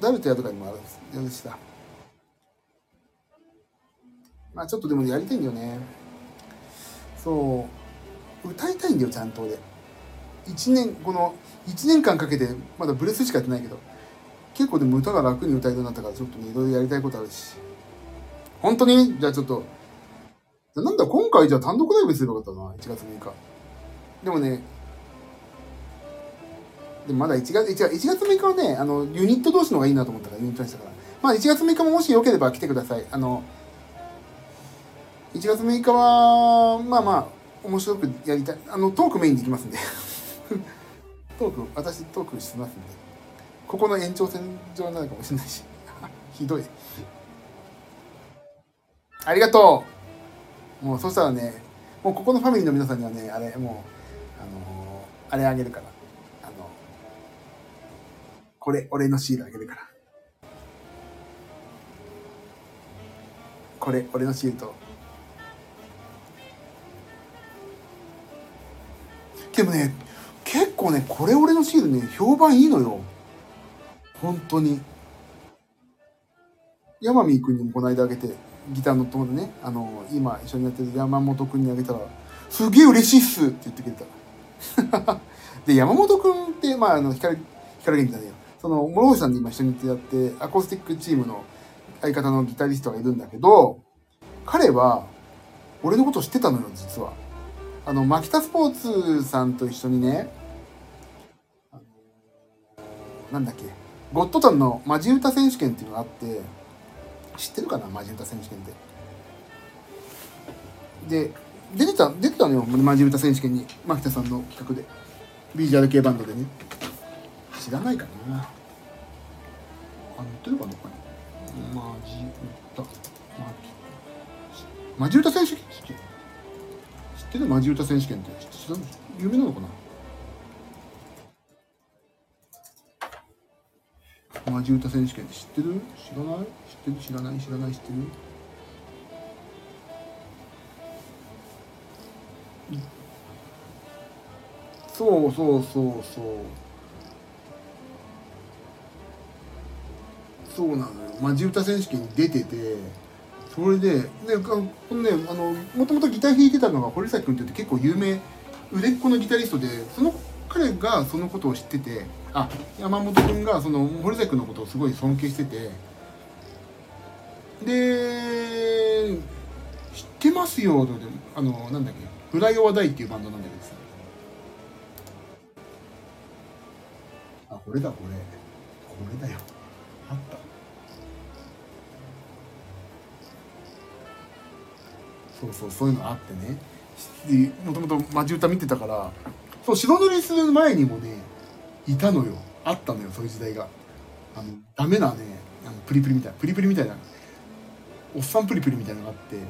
S1: ダルトやとかにもあるやるしさ。まあちょっとでもやりたいんだよね。そう、歌いたいんだよ、ちゃんと俺。1年、この、1年間かけて、まだブレスしかやってないけど、結構でも歌が楽に歌えるようになったから、ちょっとね、いろいろやりたいことあるし。本当に？じゃあちょっと、なんだ、今回じゃあ単独ライブすればよかったな、1月6日。でもね、でもまだ1月、1月6日はね、あの、ユニット同士の方がいいなと思ったから、ユニットにしたから。まあ1月6日ももしよければ来てください。あの、1月6日は、まあまあ、面白くやりたい。あの、トークメインできますんで。トーク、私トークしてますんで。ここの延長線上になるかもしれないし。ひどい。ありがとうもうそしたらね、もうここのファミリーの皆さんにはね、あれ、もう、あのー、あれあげるから。あの、これ、俺のシールあげるから。これ、俺のシールと、でもね結構ねこれ俺のシールね評判いいのよ本当に山見君にもこの間あげてギターの友でねあの今一緒にやってる山本君にあげたら「すげえ嬉しいっす」って言ってくれた で山本君ってまああの光光源じゃねえよその諸星さんで今一緒にやってアコースティックチームの相方のギタリストがいるんだけど彼は俺のこと知ってたのよ実は。あの、マキタスポーツさんと一緒にね、あのなんだっけ、ゴッドタンのマジ歌選手権っていうのがあって、知ってるかなマジ歌選手権って。で、出てた、出てたのよ、マジ歌選手権に、マキタさんの企画で。ビジュアル系バンドでね。知らないかなあ、言ってるかなこれ。マジ歌。マジ歌選手権？ってる？マジ歌選手権って知らん有名なのかな？マジ歌選手権って知ってる？知らない？知ってる？知らない？知らない？知ってる？そうそうそうそう。そうなのよ。マジ歌選手権に出ててそれで、で、このね、あの、もともとギター弾いてたのが堀崎君って言って結構有名、売れっ子のギタリストで、その彼がそのことを知っててあ山本君がその堀崎君のことをすごい尊敬してて。で「知ってますよ」とあのなんだっけ「フライオアダイ」っていうバンドなんだけどさ。あこれだこれ。これだよ。あった。そうそうそういうのあってね。もともとマジ歌見てたから。そう白塗りする前にもねいたのよ。あったのよそういう時代が。あのダメなねあのプリプリみたいなプリプリみたいな。おっさんプリプリみたいなのがあって。こ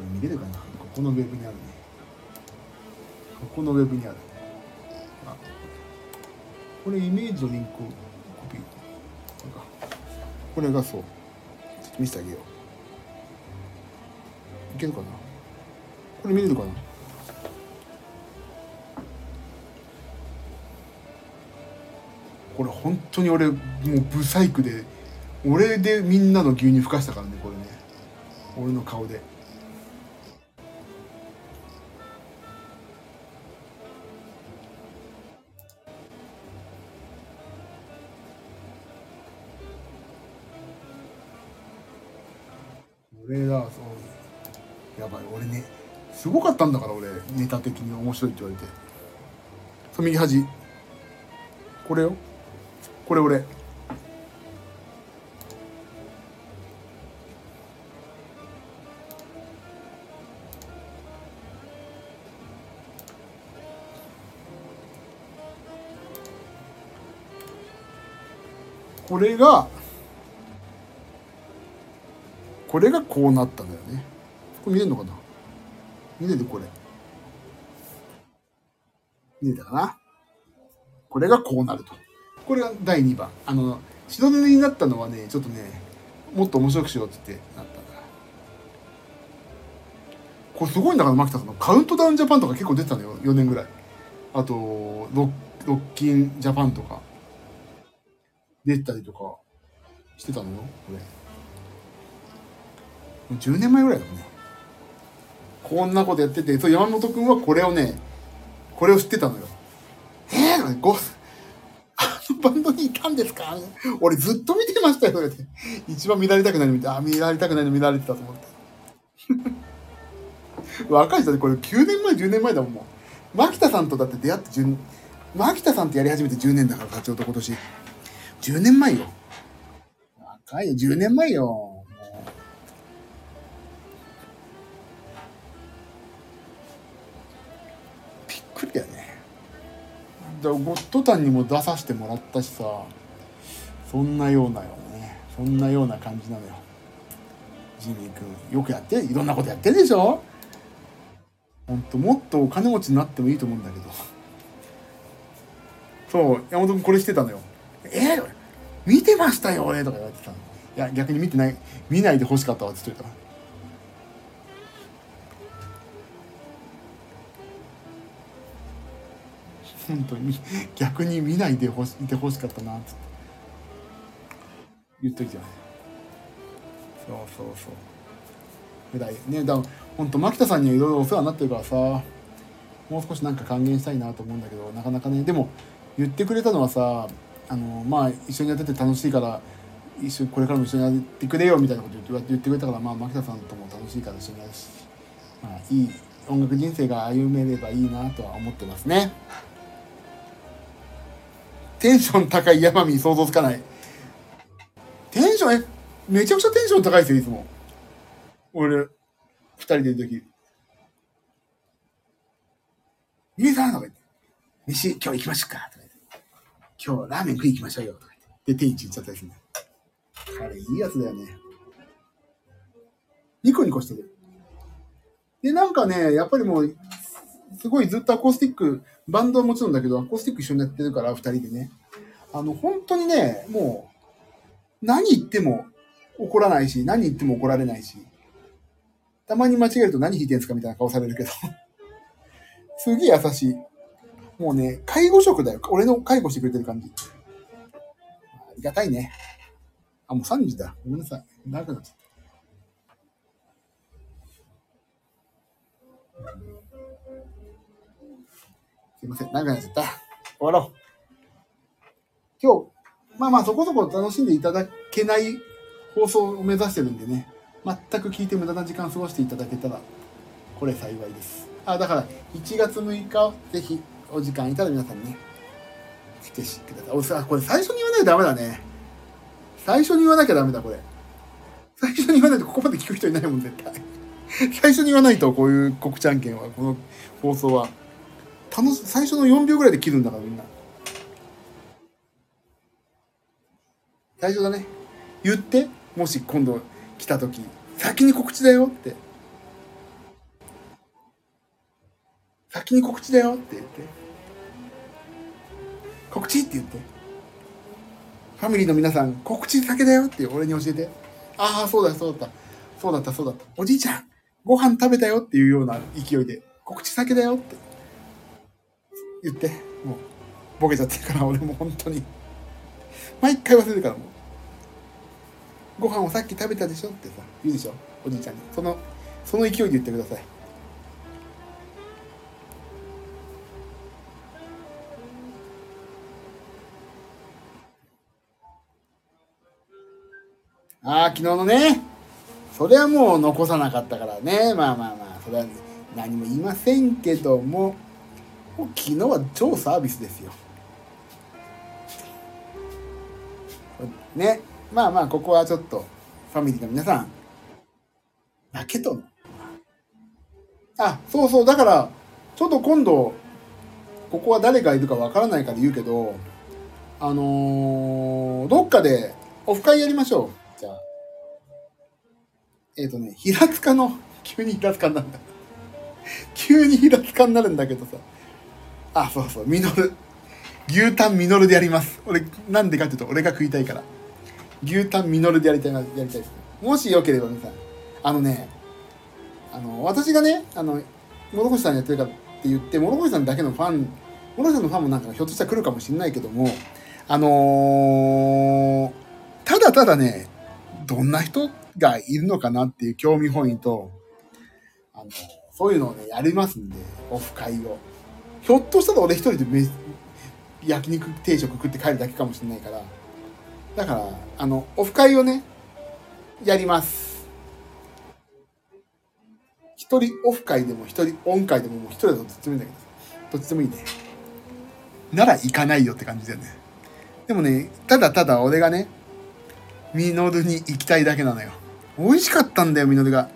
S1: れ見れるかな？ここのウェブにあるね。ここのウェブにあるあこれイメージのリンクコピー。これがそう。ちょっと見せてあげよう。いけるかな？これ見れるかな？これ本当に俺もうブサイクで俺でみんなの牛乳ふかしたからねこれね。俺の顔で。俺だそうやばい俺ねすごかったんだから俺ネタ的に面白いって言われて。そう右端。これよ。これ俺。これがこれがこうなったんだよね。これ見えるのかな？見れるこれ。見えたかな？これがこうなると。これが第2番。あの白塗りになったのはねちょっとねもっと面白くしようってってなった。んだこれすごいんだから牧田さん。のカウントダウンジャパンとか結構出てたのよ。4年ぐらい。あとロッロッキンジャパンとか。出たりとか。してたのよ。これ。もう10年前ぐらいだもんね。こんなことやってて。そう山本君はこれをねこれを知ってたのよ。えー、ごあのバンドにいたんですか？俺ずっと見てましたよって一番見られたくないの見てあ見られたくないの見られてたと思って。若い人でこれ9年前10年前だもん。もう牧田さんとだって出会って10牧田さんとやり始めて10年だから課長と今年。10年前よ。若いよ10年前よ。びっくりだよゴッドタンにも出させてもらったしさそんなようなよね。そんなような感じなのよ。ジミー君よくやっていろんなことやってるでしょ？ほんともっとお金持ちになってもいいと思うんだけど。そう山本君これしてたのよ。えー、見てましたよ俺とか言われてたの。いや逆に見てない見ないで欲しかったわって言っといた。本当に逆に見ないでほしいてほしかったなって言っといてよねそうそうそうぐらいねだ本当牧田さんにはいろいろお世話になってるからさもう少しなんか還元したいなと思うんだけどなかなかねでも言ってくれたのはさあのまあ一緒にやってて楽しいから一緒これからも一緒にやってくれよみたいなこと言って言ってくれたからまあ牧田さんとも楽しいから一緒にやるし、まあ、いい音楽人生が歩めればいいなとは思ってますね。テンション高い山見想像つかない。テンションえめちゃくちゃテンション高いですよいつも。俺二人でいる時「兄さん」とか言って「飯今日行きましょうか」とか言って「今日ラーメン食い行きましょうよ」とか言って。で天一行っちゃったりする彼いいやつだよね。ニコニコしてる。でなんかねやっぱりもうすごいずっとアコースティックバンドはもちろんだけどアコースティック一緒にやってるから二人でね。あの本当にねもう何言っても怒らないし何言っても怒られないしたまに間違えると何弾いてんすかみたいな顔されるけど。すげえ優しい。もうね介護職だよ。俺の介護してくれてる感じ。ありがたいね。あもう3時だ。ごめんなさい。長くなっちゃった。すいません、長くなっちゃった。終わろう。今日、まあまあそこそこ楽しんでいただけない放送を目指してるんでね、全く聞いて無駄な時間過ごしていただけたら、これ幸いです。あ、だから、1月6日、ぜひ、お時間いたら皆さんね、来てください。おさ、これ最初に言わないとダメだね。最初に言わなきゃダメだ、これ。最初に言わないとここまで聞く人いないもん、絶対。最初に言わないと、こういう告知案件は、この放送は、楽し、最初の4秒ぐらいで切るんだから、みんな。最初だね。言って、もし今度来た時、先に告知だよって。先に告知だよって言って。告知って言って。ファミリーの皆さん、告知先だよって俺に教えて。ああ、そうだ、そうだった。そうだった、そうだった。おじいちゃん、ご飯食べたよっていうような勢いで、告知先だよって言って。もう、ボケちゃってるから、俺も本当に。毎回忘れるからもう。ご飯をさっき食べたでしょってさ、言うでしょおじいちゃんに。その、その勢いで言ってください。ああ、昨日のね。それはもう残さなかったからね。まあまあまあ、それは何も言いませんけども、昨日は超サービスですよ。ね。まあまあ、ここはちょっと、ファミリーの皆さん、だけど、あ、そうそう、だから、ちょっと今度、ここは誰がいるかわからないから言うけど、あのーどっかでオフ会やりましょう。じゃあ。えっ、とね、平塚の、急に平塚になるんだ。急に平塚になるんだけどさ。あ、そうそう、ミノル。牛タンミノルでやります。俺、なんでかっていうと、俺が食いたいから。牛タンミノルでやりたいな、やりたいです。もしよければ皆さん、あのね、あの、私がね、あの、諸星さんやってるからって言って、諸星さんだけのファン、諸星さんのファンもなんかひょっとしたら来るかもしれないけども、あのーただただね、どんな人がいるのかなっていう興味本位と、あの、そういうのをね、やりますんで、オフ会を。ひょっとしたら俺一人で焼肉定食食って帰るだけかもしれないから、だから、あの、オフ会をね、やります。一人オフ会でも一人オン会でももう一人だとどっちでもいいんだけど、どっちでもいいね。なら行かないよって感じだよね。でもね、ただただ俺がね、ミノルに行きたいだけなのよ。美味しかったんだよ、ミノルが。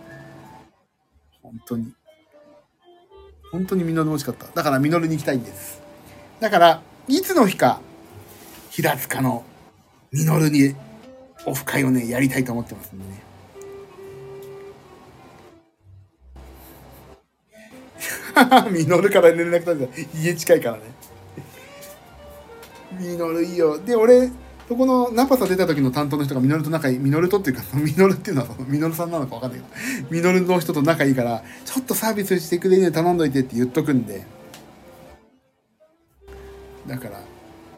S1: 本当に。本当にミノル美味しかった。だからミノルに行きたいんです。だから、いつの日か、平塚のミノルにオフ会をね、やりたいと思ってますんでね。ミノルから連絡取ってた家近いからね。ミノルいいよ。で、俺、そこのナパサ出た時の担当の人がミノルと仲いい、ミノルとっていうか、ミノルっていうのはそのミノルさんなのかわかんないけど、ミノルの人と仲いいから、ちょっとサービスしてくれるように頼んどいてって言っとくんで、だから、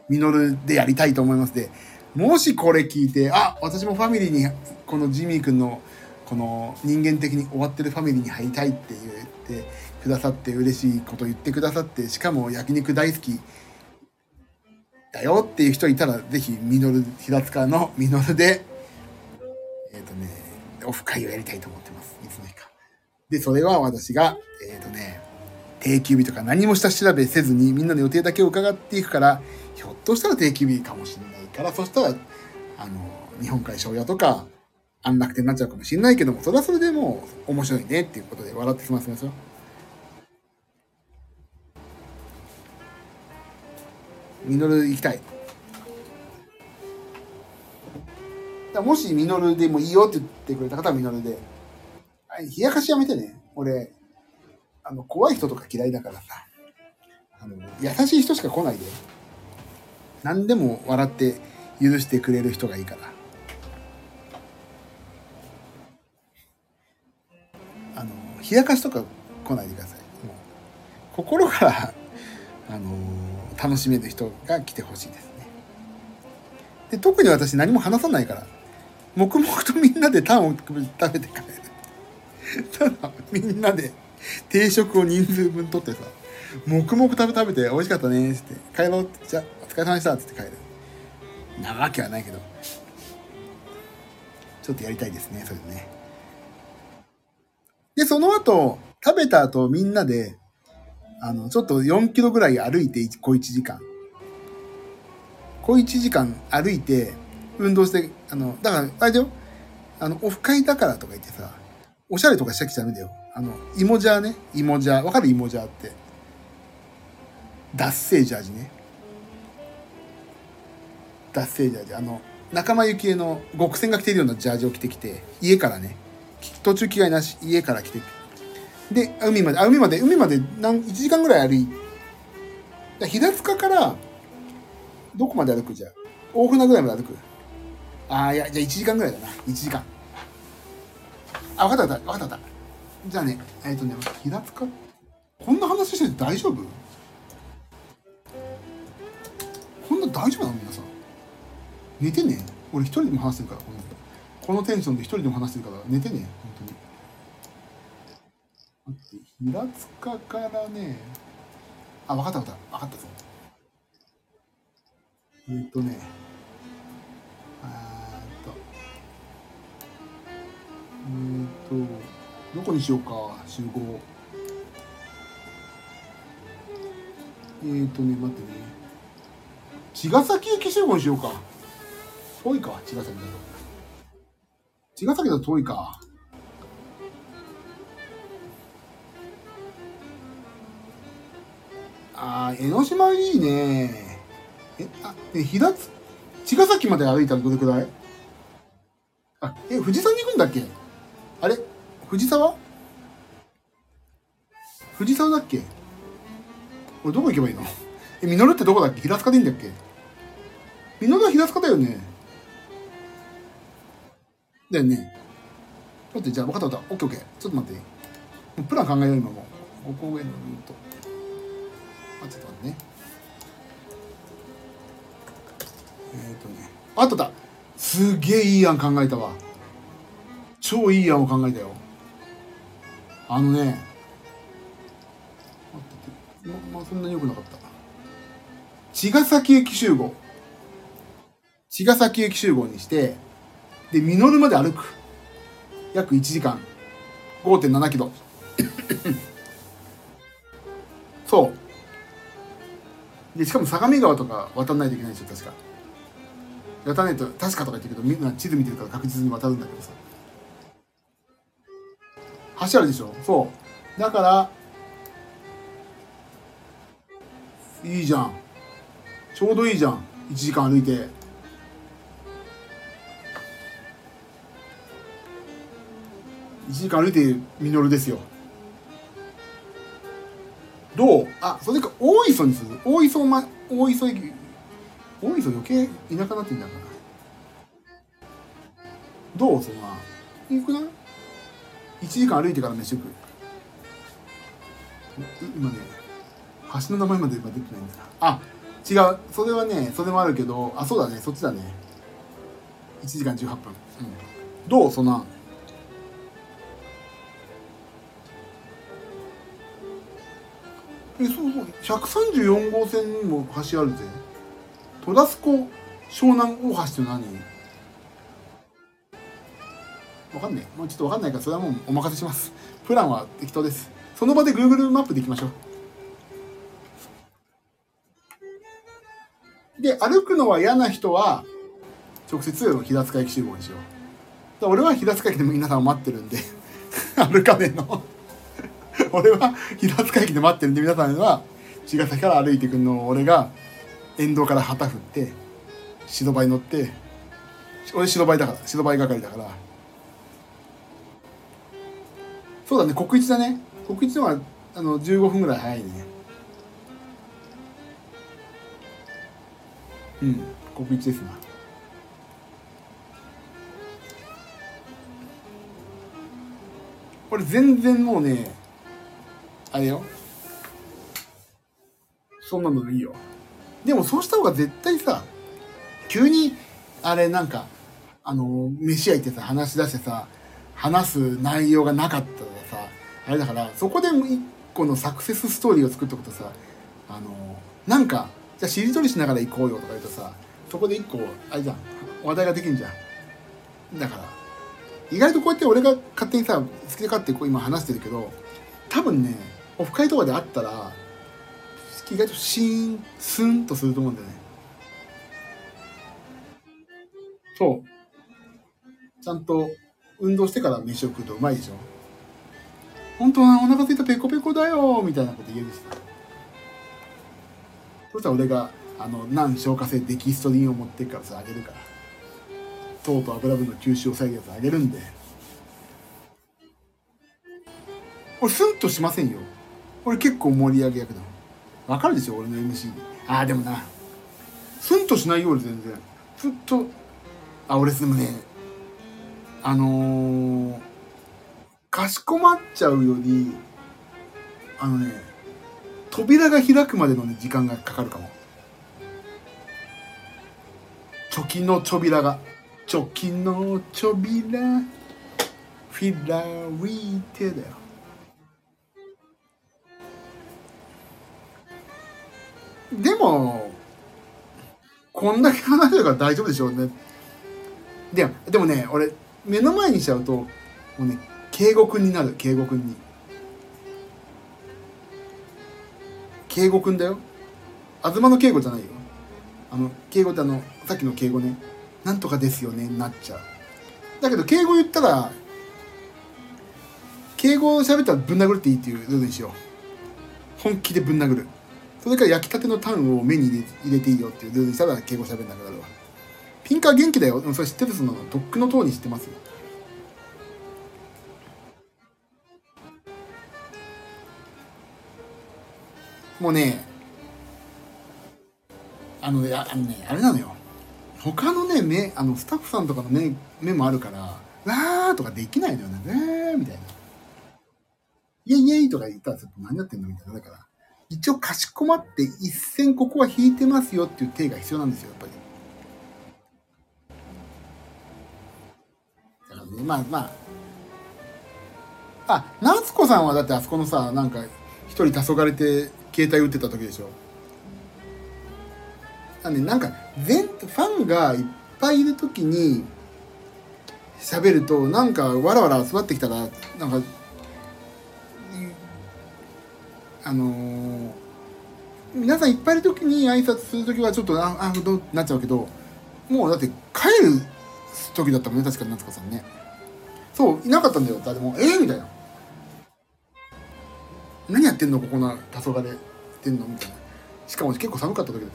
S1: ミノルでやりたいと思います。で、もしこれ聞いて、あ、私もファミリーに、このジミー君の、この人間的に終わってるファミリーに入りたいって言ってくださって嬉しいこと言ってくださって、しかも焼肉大好きだよっていう人いたら、ぜひ、ミノル、平塚のミノルで、えっ、とね、オフ会をやりたいと思ってます。いつの日か。で、それは私が、えっ、とね、定休日とか何も下調べせずにみんなの予定だけを伺っていくから、ひょっとしたら定休日かもしれないから、そしたら、あの、日本海庄屋とか、安楽天になっちゃうかもしれないけども、それはそれでもう面白いねっていうことで笑って済ませますよ。ミノル行きたい。だもしミノルでもいいよって言ってくれた方はミノルで。冷やかしやめてね。俺、あの、怖い人とか嫌いだからさ。あの、優しい人しか来ないで。何でも笑って許してくれる人がいいから。あの、冷やかしとか来ないでください。心から、あの楽しめる人が来てほしいですね。で、特に私何も話さないから、黙々とみんなでタンを食べて帰る。ただ、みんなで定食を人数分取ってさ、黙々食べ食べて美味しかったねって帰ろうってじゃあお疲れ様でしたって言って帰るなわけはないけどちょっとやりたいですねそれでねでその後食べた後みんなであのちょっと4キロぐらい歩いて小1時間。小1時間歩いて運動してあのだからあれだよ。あのオフ会だからとか言ってさおしゃれとかしちゃきちゃダメだよ。あの芋ジャーね。芋ジャー。わかる？芋ジャーって。脱製ジャージね。脱製ジャージ。あの仲間由紀恵の極戦が着てるようなジャージを着てきて家からね途中着替えなし家から来てで海まであ海まで海まで何1時間ぐらい歩いて平塚からどこまで歩くじゃ大船ぐらいまで歩く？ああいやじゃあ1時間ぐらいだな。1時間。あ分かった分かった。分かったじゃあねえっ、ー、とね平塚？こんな話してて大丈夫？こんな大丈夫なの？皆さん。寝てね。俺一人でも話してるからこのこのテンションで一人でも話してるから寝てね。待って平塚からねあ分かった分かった。分かったぞ。えっ、とねあーと。えっ、とどこにしようか集合。えっ、とね待ってね。茅ヶ崎駅集合にしようか。遠いか茅ヶ崎だと。茅ヶ崎だと遠いか。あ江ノ島いいね。えあえ平津茅ヶ崎まで歩いたらどれくらい？あえ富士山に行くんだっけ？あれ？藤沢？藤沢だっけ？これどこ行けばいいの？え、ミノルってどこだっけ？平塚でいいんだっけ？ミノルは平塚だよね。だよね。待って、じゃあ分かった分かった。オッケーオッケー。ちょっと待って。プラン考えよう、今もう。5個上のルート。あ、と待ってね。えっ、ー、とね。あっただすげえいい案考えたわ。超いい案を考えたよ。あのねままあそんなに良くなかった茅ヶ崎駅集合茅ヶ崎駅集合にしてで実るまで歩く約1時間5.7キロ そうでしかも相模川とか渡らないといけないでしょ確か。渡らないと確かとか言ってるけどみんな地図見てるから確実に渡るんだけどさ。橋あるでしょ？そう。だからいいじゃん。ちょうどいいじゃん。1時間歩いて。1時間歩いてミノルですよ。あそれか大磯にする大磯ま大磯駅大磯余計田舎なってんだからどう？そんないくない1時間歩いてから飯食う。今ね橋の名前まで今出てないんだ。なあ違う。それはねそれもあるけどあそうだね。そっちだね。1時間18分、うん、どう？そんな。えそうそう134号線にも橋あるぜ戸田須湖湘南大橋って何？わかんねえ。もうちょっとわかんないから、それはもうお任せします。プランは適当です。その場で Google マップで行きましょう。で、歩くのは嫌な人は、直接平塚駅集合にしよう。俺は平塚駅でも皆さんを待ってるんで 歩かねえの 俺は平塚駅で待ってるんで、皆さんは茅ヶ崎から歩いてくるの。を俺が沿道から旗振って、白バイ乗って、俺白バイだから、白バイ係だから、そうだね国一だね。国一のはあの15分ぐらい早いね。うん国一ですな。これ全然もうねあれよ。そんなのでいいよ。でもそうした方が絶対さ急にあれなんかあの飯屋行ってさ話し出してさ話す内容がなかったらさあれだからそこで一個のサクセスストーリーを作っておくとさあのなんかじゃあしりとりしながら行こうよとか言うとさそこで一個あれじゃん話題ができんじゃん。だから意外とこうやって俺が勝手にさ好きで勝手こう今話してるけど多分ねオフ会とかであったら意外とシーンスンとすると思うんだよね。そう。ちゃんと運動してから飯を食うとうまいでしょ。本当はお腹すいたペコペコだよみたいなこと言えるしそしたら俺があの難消化性デキストリンを持ってくからさあげるから。糖と油分の吸収を抑えるやつあげるんで。俺スンとしませんよ俺結構盛り上げ役だわかるでしょ俺の MC ああでもな。スンとしないよ俺全然。ずっとあ俺でもねあのー、かしこまっちゃうよりあのね扉が開くまでの、ね、時間がかかるかも。チョキの扉が。チョキの扉。フィラリテだよ。でもこんだけ話してるから大丈夫でしょうね。ででもね俺目の前にしちゃうともうね敬語くんになる。敬語くんに。敬語くんだよ。東の敬語じゃないよ。あの敬語ってあのさっきの敬語ね。なんとかですよね。なっちゃう。だけど敬語言ったら敬語を喋ったらぶん殴るっていいっていうルールにしよう。本気でぶん殴る。それから焼きたてのタンを目に入れていいよっていうルールにしたら敬語喋んなくなるわピンカー元気だよ。それ知ってるその、とっくの塔に知ってますよ。もうね、あの、あのね、あれなのよ。他のね、目、あの、スタッフさんとかの目、目もあるから、わーとかできないのよね。えーみたいな。イェイイェイとか言ったらちょっと何やってんのみたいな。だから、一応かしこまって一線ここは引いてますよっていう手が必要なんですよ、やっぱり。ねまあまああ夏子さんはだってあそこのさなんか一人黄昏れて携帯打ってた時でしょあ、ね、なんか全ファンがいっぱいいる時に喋るとなんかわらわら集まってきたらなんかあのー、皆さんいっぱいいる時に挨拶する時はちょっとああどうなっちゃうけどもうだって帰る時だったもんね確かに夏子さんね。そういなかったんだよ。誰もえー、みたいな。何やってんのここな黄昏ってんのみたいな。しかも結構寒かった時ですよ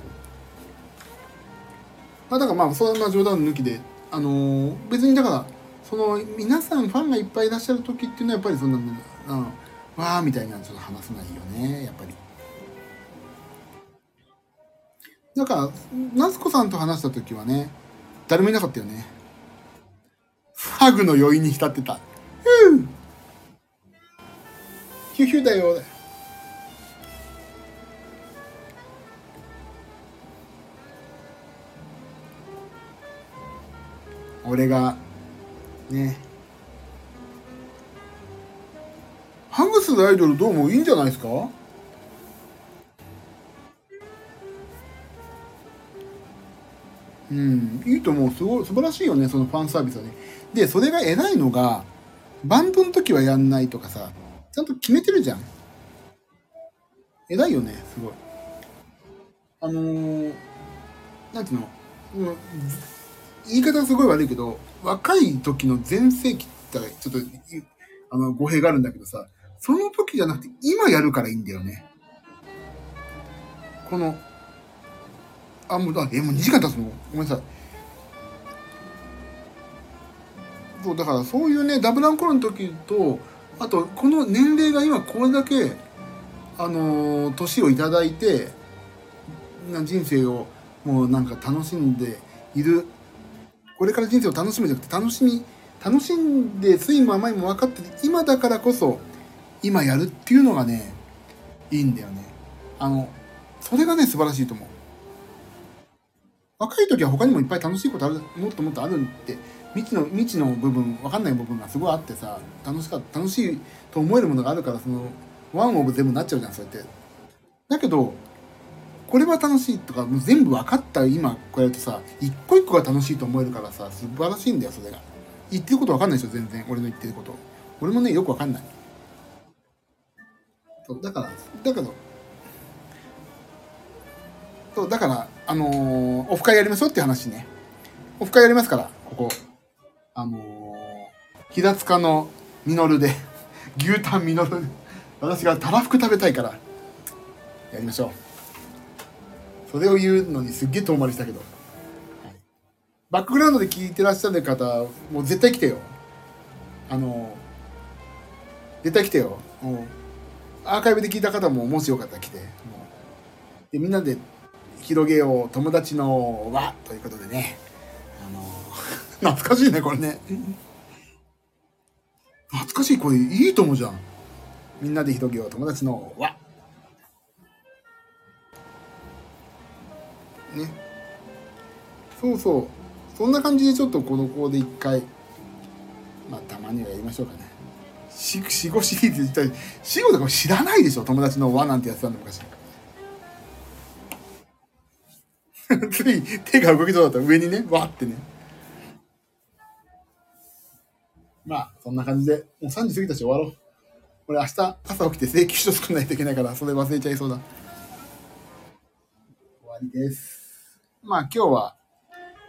S1: まあだからまあそんな冗談抜きであのー、別にだからその皆さんファンがいっぱいいらっしゃる時っていうのはやっぱりそんな、うん、わーみたいなのちょっと話せないよねやっぱりだか夏子さんと話した時はね誰もいなかったよねハグの余韻に浸ってた。ふぅヒューヒューだよ。俺が、ね。ハグするアイドルどうもいいんじゃないですか？うん、いいと思う。すごい、素晴らしいよね、そのファンサービスはね。で、それが偉いのが、バンドの時はやんないとかさ、ちゃんと決めてるじゃん。偉いよね、すごい。あのー、なんていうの、うん、言い方すごい悪いけど、若い時の全盛期って言ったらちょっと、あの、語弊があるんだけどさ、その時じゃなくて今やるからいいんだよね。この、あ、もう、あ、え、もう2時間経つの？ごめんなさい。そうだからそういうねダブルアンコールの時とあとこの年齢が今これだけあの年をいただいてな人生をもうなんか楽しんでいるこれから人生を楽しむじゃなくて楽しみ楽しんで酸いも甘いも分かってて今だからこそ今やるっていうのがねいいんだよね。あのそれがね素晴らしいと思う。若い時は他にもいっぱい楽しいことあるもっともっとあるって未知の未知の部分分かんない部分がすごいあってさ楽しか楽しいと思えるものがあるからそのワンオブ全部なっちゃうじゃんそうやって。だけどこれは楽しいとかもう全部分かった今こうやってさ一個一個が楽しいと思えるからさ素晴らしいんだよそれが。言ってること分かんないでしょ全然。俺の言ってること。俺もねよく分かんない。そうだからだけどそうだからあのーオフ会やりましょうっていう話ね。オフ会やりますからここ。あのー平塚のミノルで 牛タンミノル私がたらふく食べたいからやりましょう。それを言うのにすっげえ遠回りしたけど、はい。バックグラウンドで聞いてらっしゃる方もう絶対来てよ。あの絶対来てよ。もうアーカイブで聞いた方ももしよかったら来て。でみんなで広げよう。友達の輪ということでね。あの 懐かしいねこれね。懐かしいこれいいと思うじゃん。みんなで広げよう。友達の輪。ね。そうそう。そんな感じでちょっとこの子で一回まあたまにはやりましょうかね。死後シリーズ自体死後とかも知らないでしょ友達の輪なんてやってたんだ昔つい手が動きそうだった上にねわってねまあそんな感じでもう3時過ぎたし終わろう俺明日朝起きて請求書作んないといけないからそれ忘れちゃいそうだ終わりですまあ今日は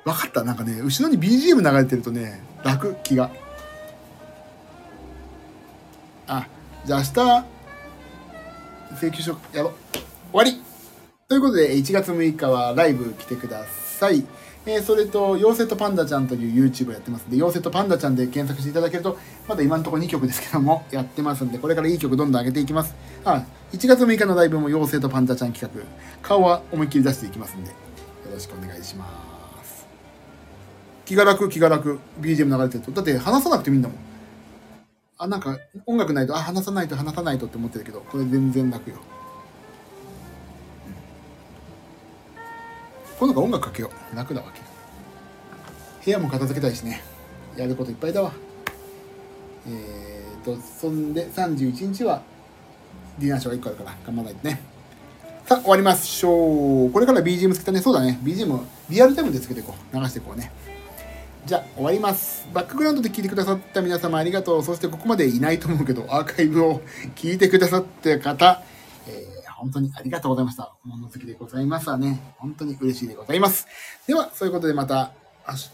S1: 分かったなんかね後ろに BGM 流れてるとね楽気があじゃあ明日請求書やろう終わりということで1月6日はライブ来てくださいえーそれと、妖精とパンダちゃんという YouTube やってますんで、妖精とパンダちゃんで検索していただけると、まだ今のところ2曲ですけども、やってますんで、これからいい曲どんどん上げていきます。あ、1月6日のライブも妖精とパンダちゃん企画、顔は思いっきり出していきますんで、よろしくお願いします。気が楽、気が楽、BGM 流れてると。だって話さなくてもいいんだもん。あ、なんか音楽ないと、あ、話さないと話さないとって思ってるけど、これ全然楽よ。今度か音楽かけよう。楽だわけ。部屋も片付けたいしね。やることいっぱいだわ。えーと、そんで31日はディナーショーが1個あるから頑張らないとね。さあ、終わりましょう。これから BGM つけたね。そうだね。BGM リアルタイムでつけていこう。流していこうね。じゃあ終わります。バックグラウンドで聞いてくださった皆様ありがとう。そしてここまでいないと思うけど、アーカイブを 聞いてくださった方、えー本当にありがとうございました。物好きでございますわね。本当に嬉しいでございます。では、そういうことでまた明日？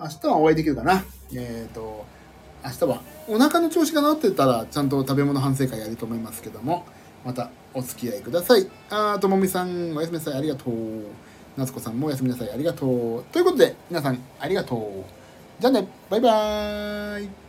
S1: 明日はお会いできるかな？えっ、と、明日はお腹の調子が治ってたらちゃんと食べ物反省会やると思いますけども、またお付き合いください。あーともみさん、おやすみなさい。ありがとう。夏子さんもおやすみなさい。ありがとう。ということで、皆さんありがとう。じゃあね、バイバーイ。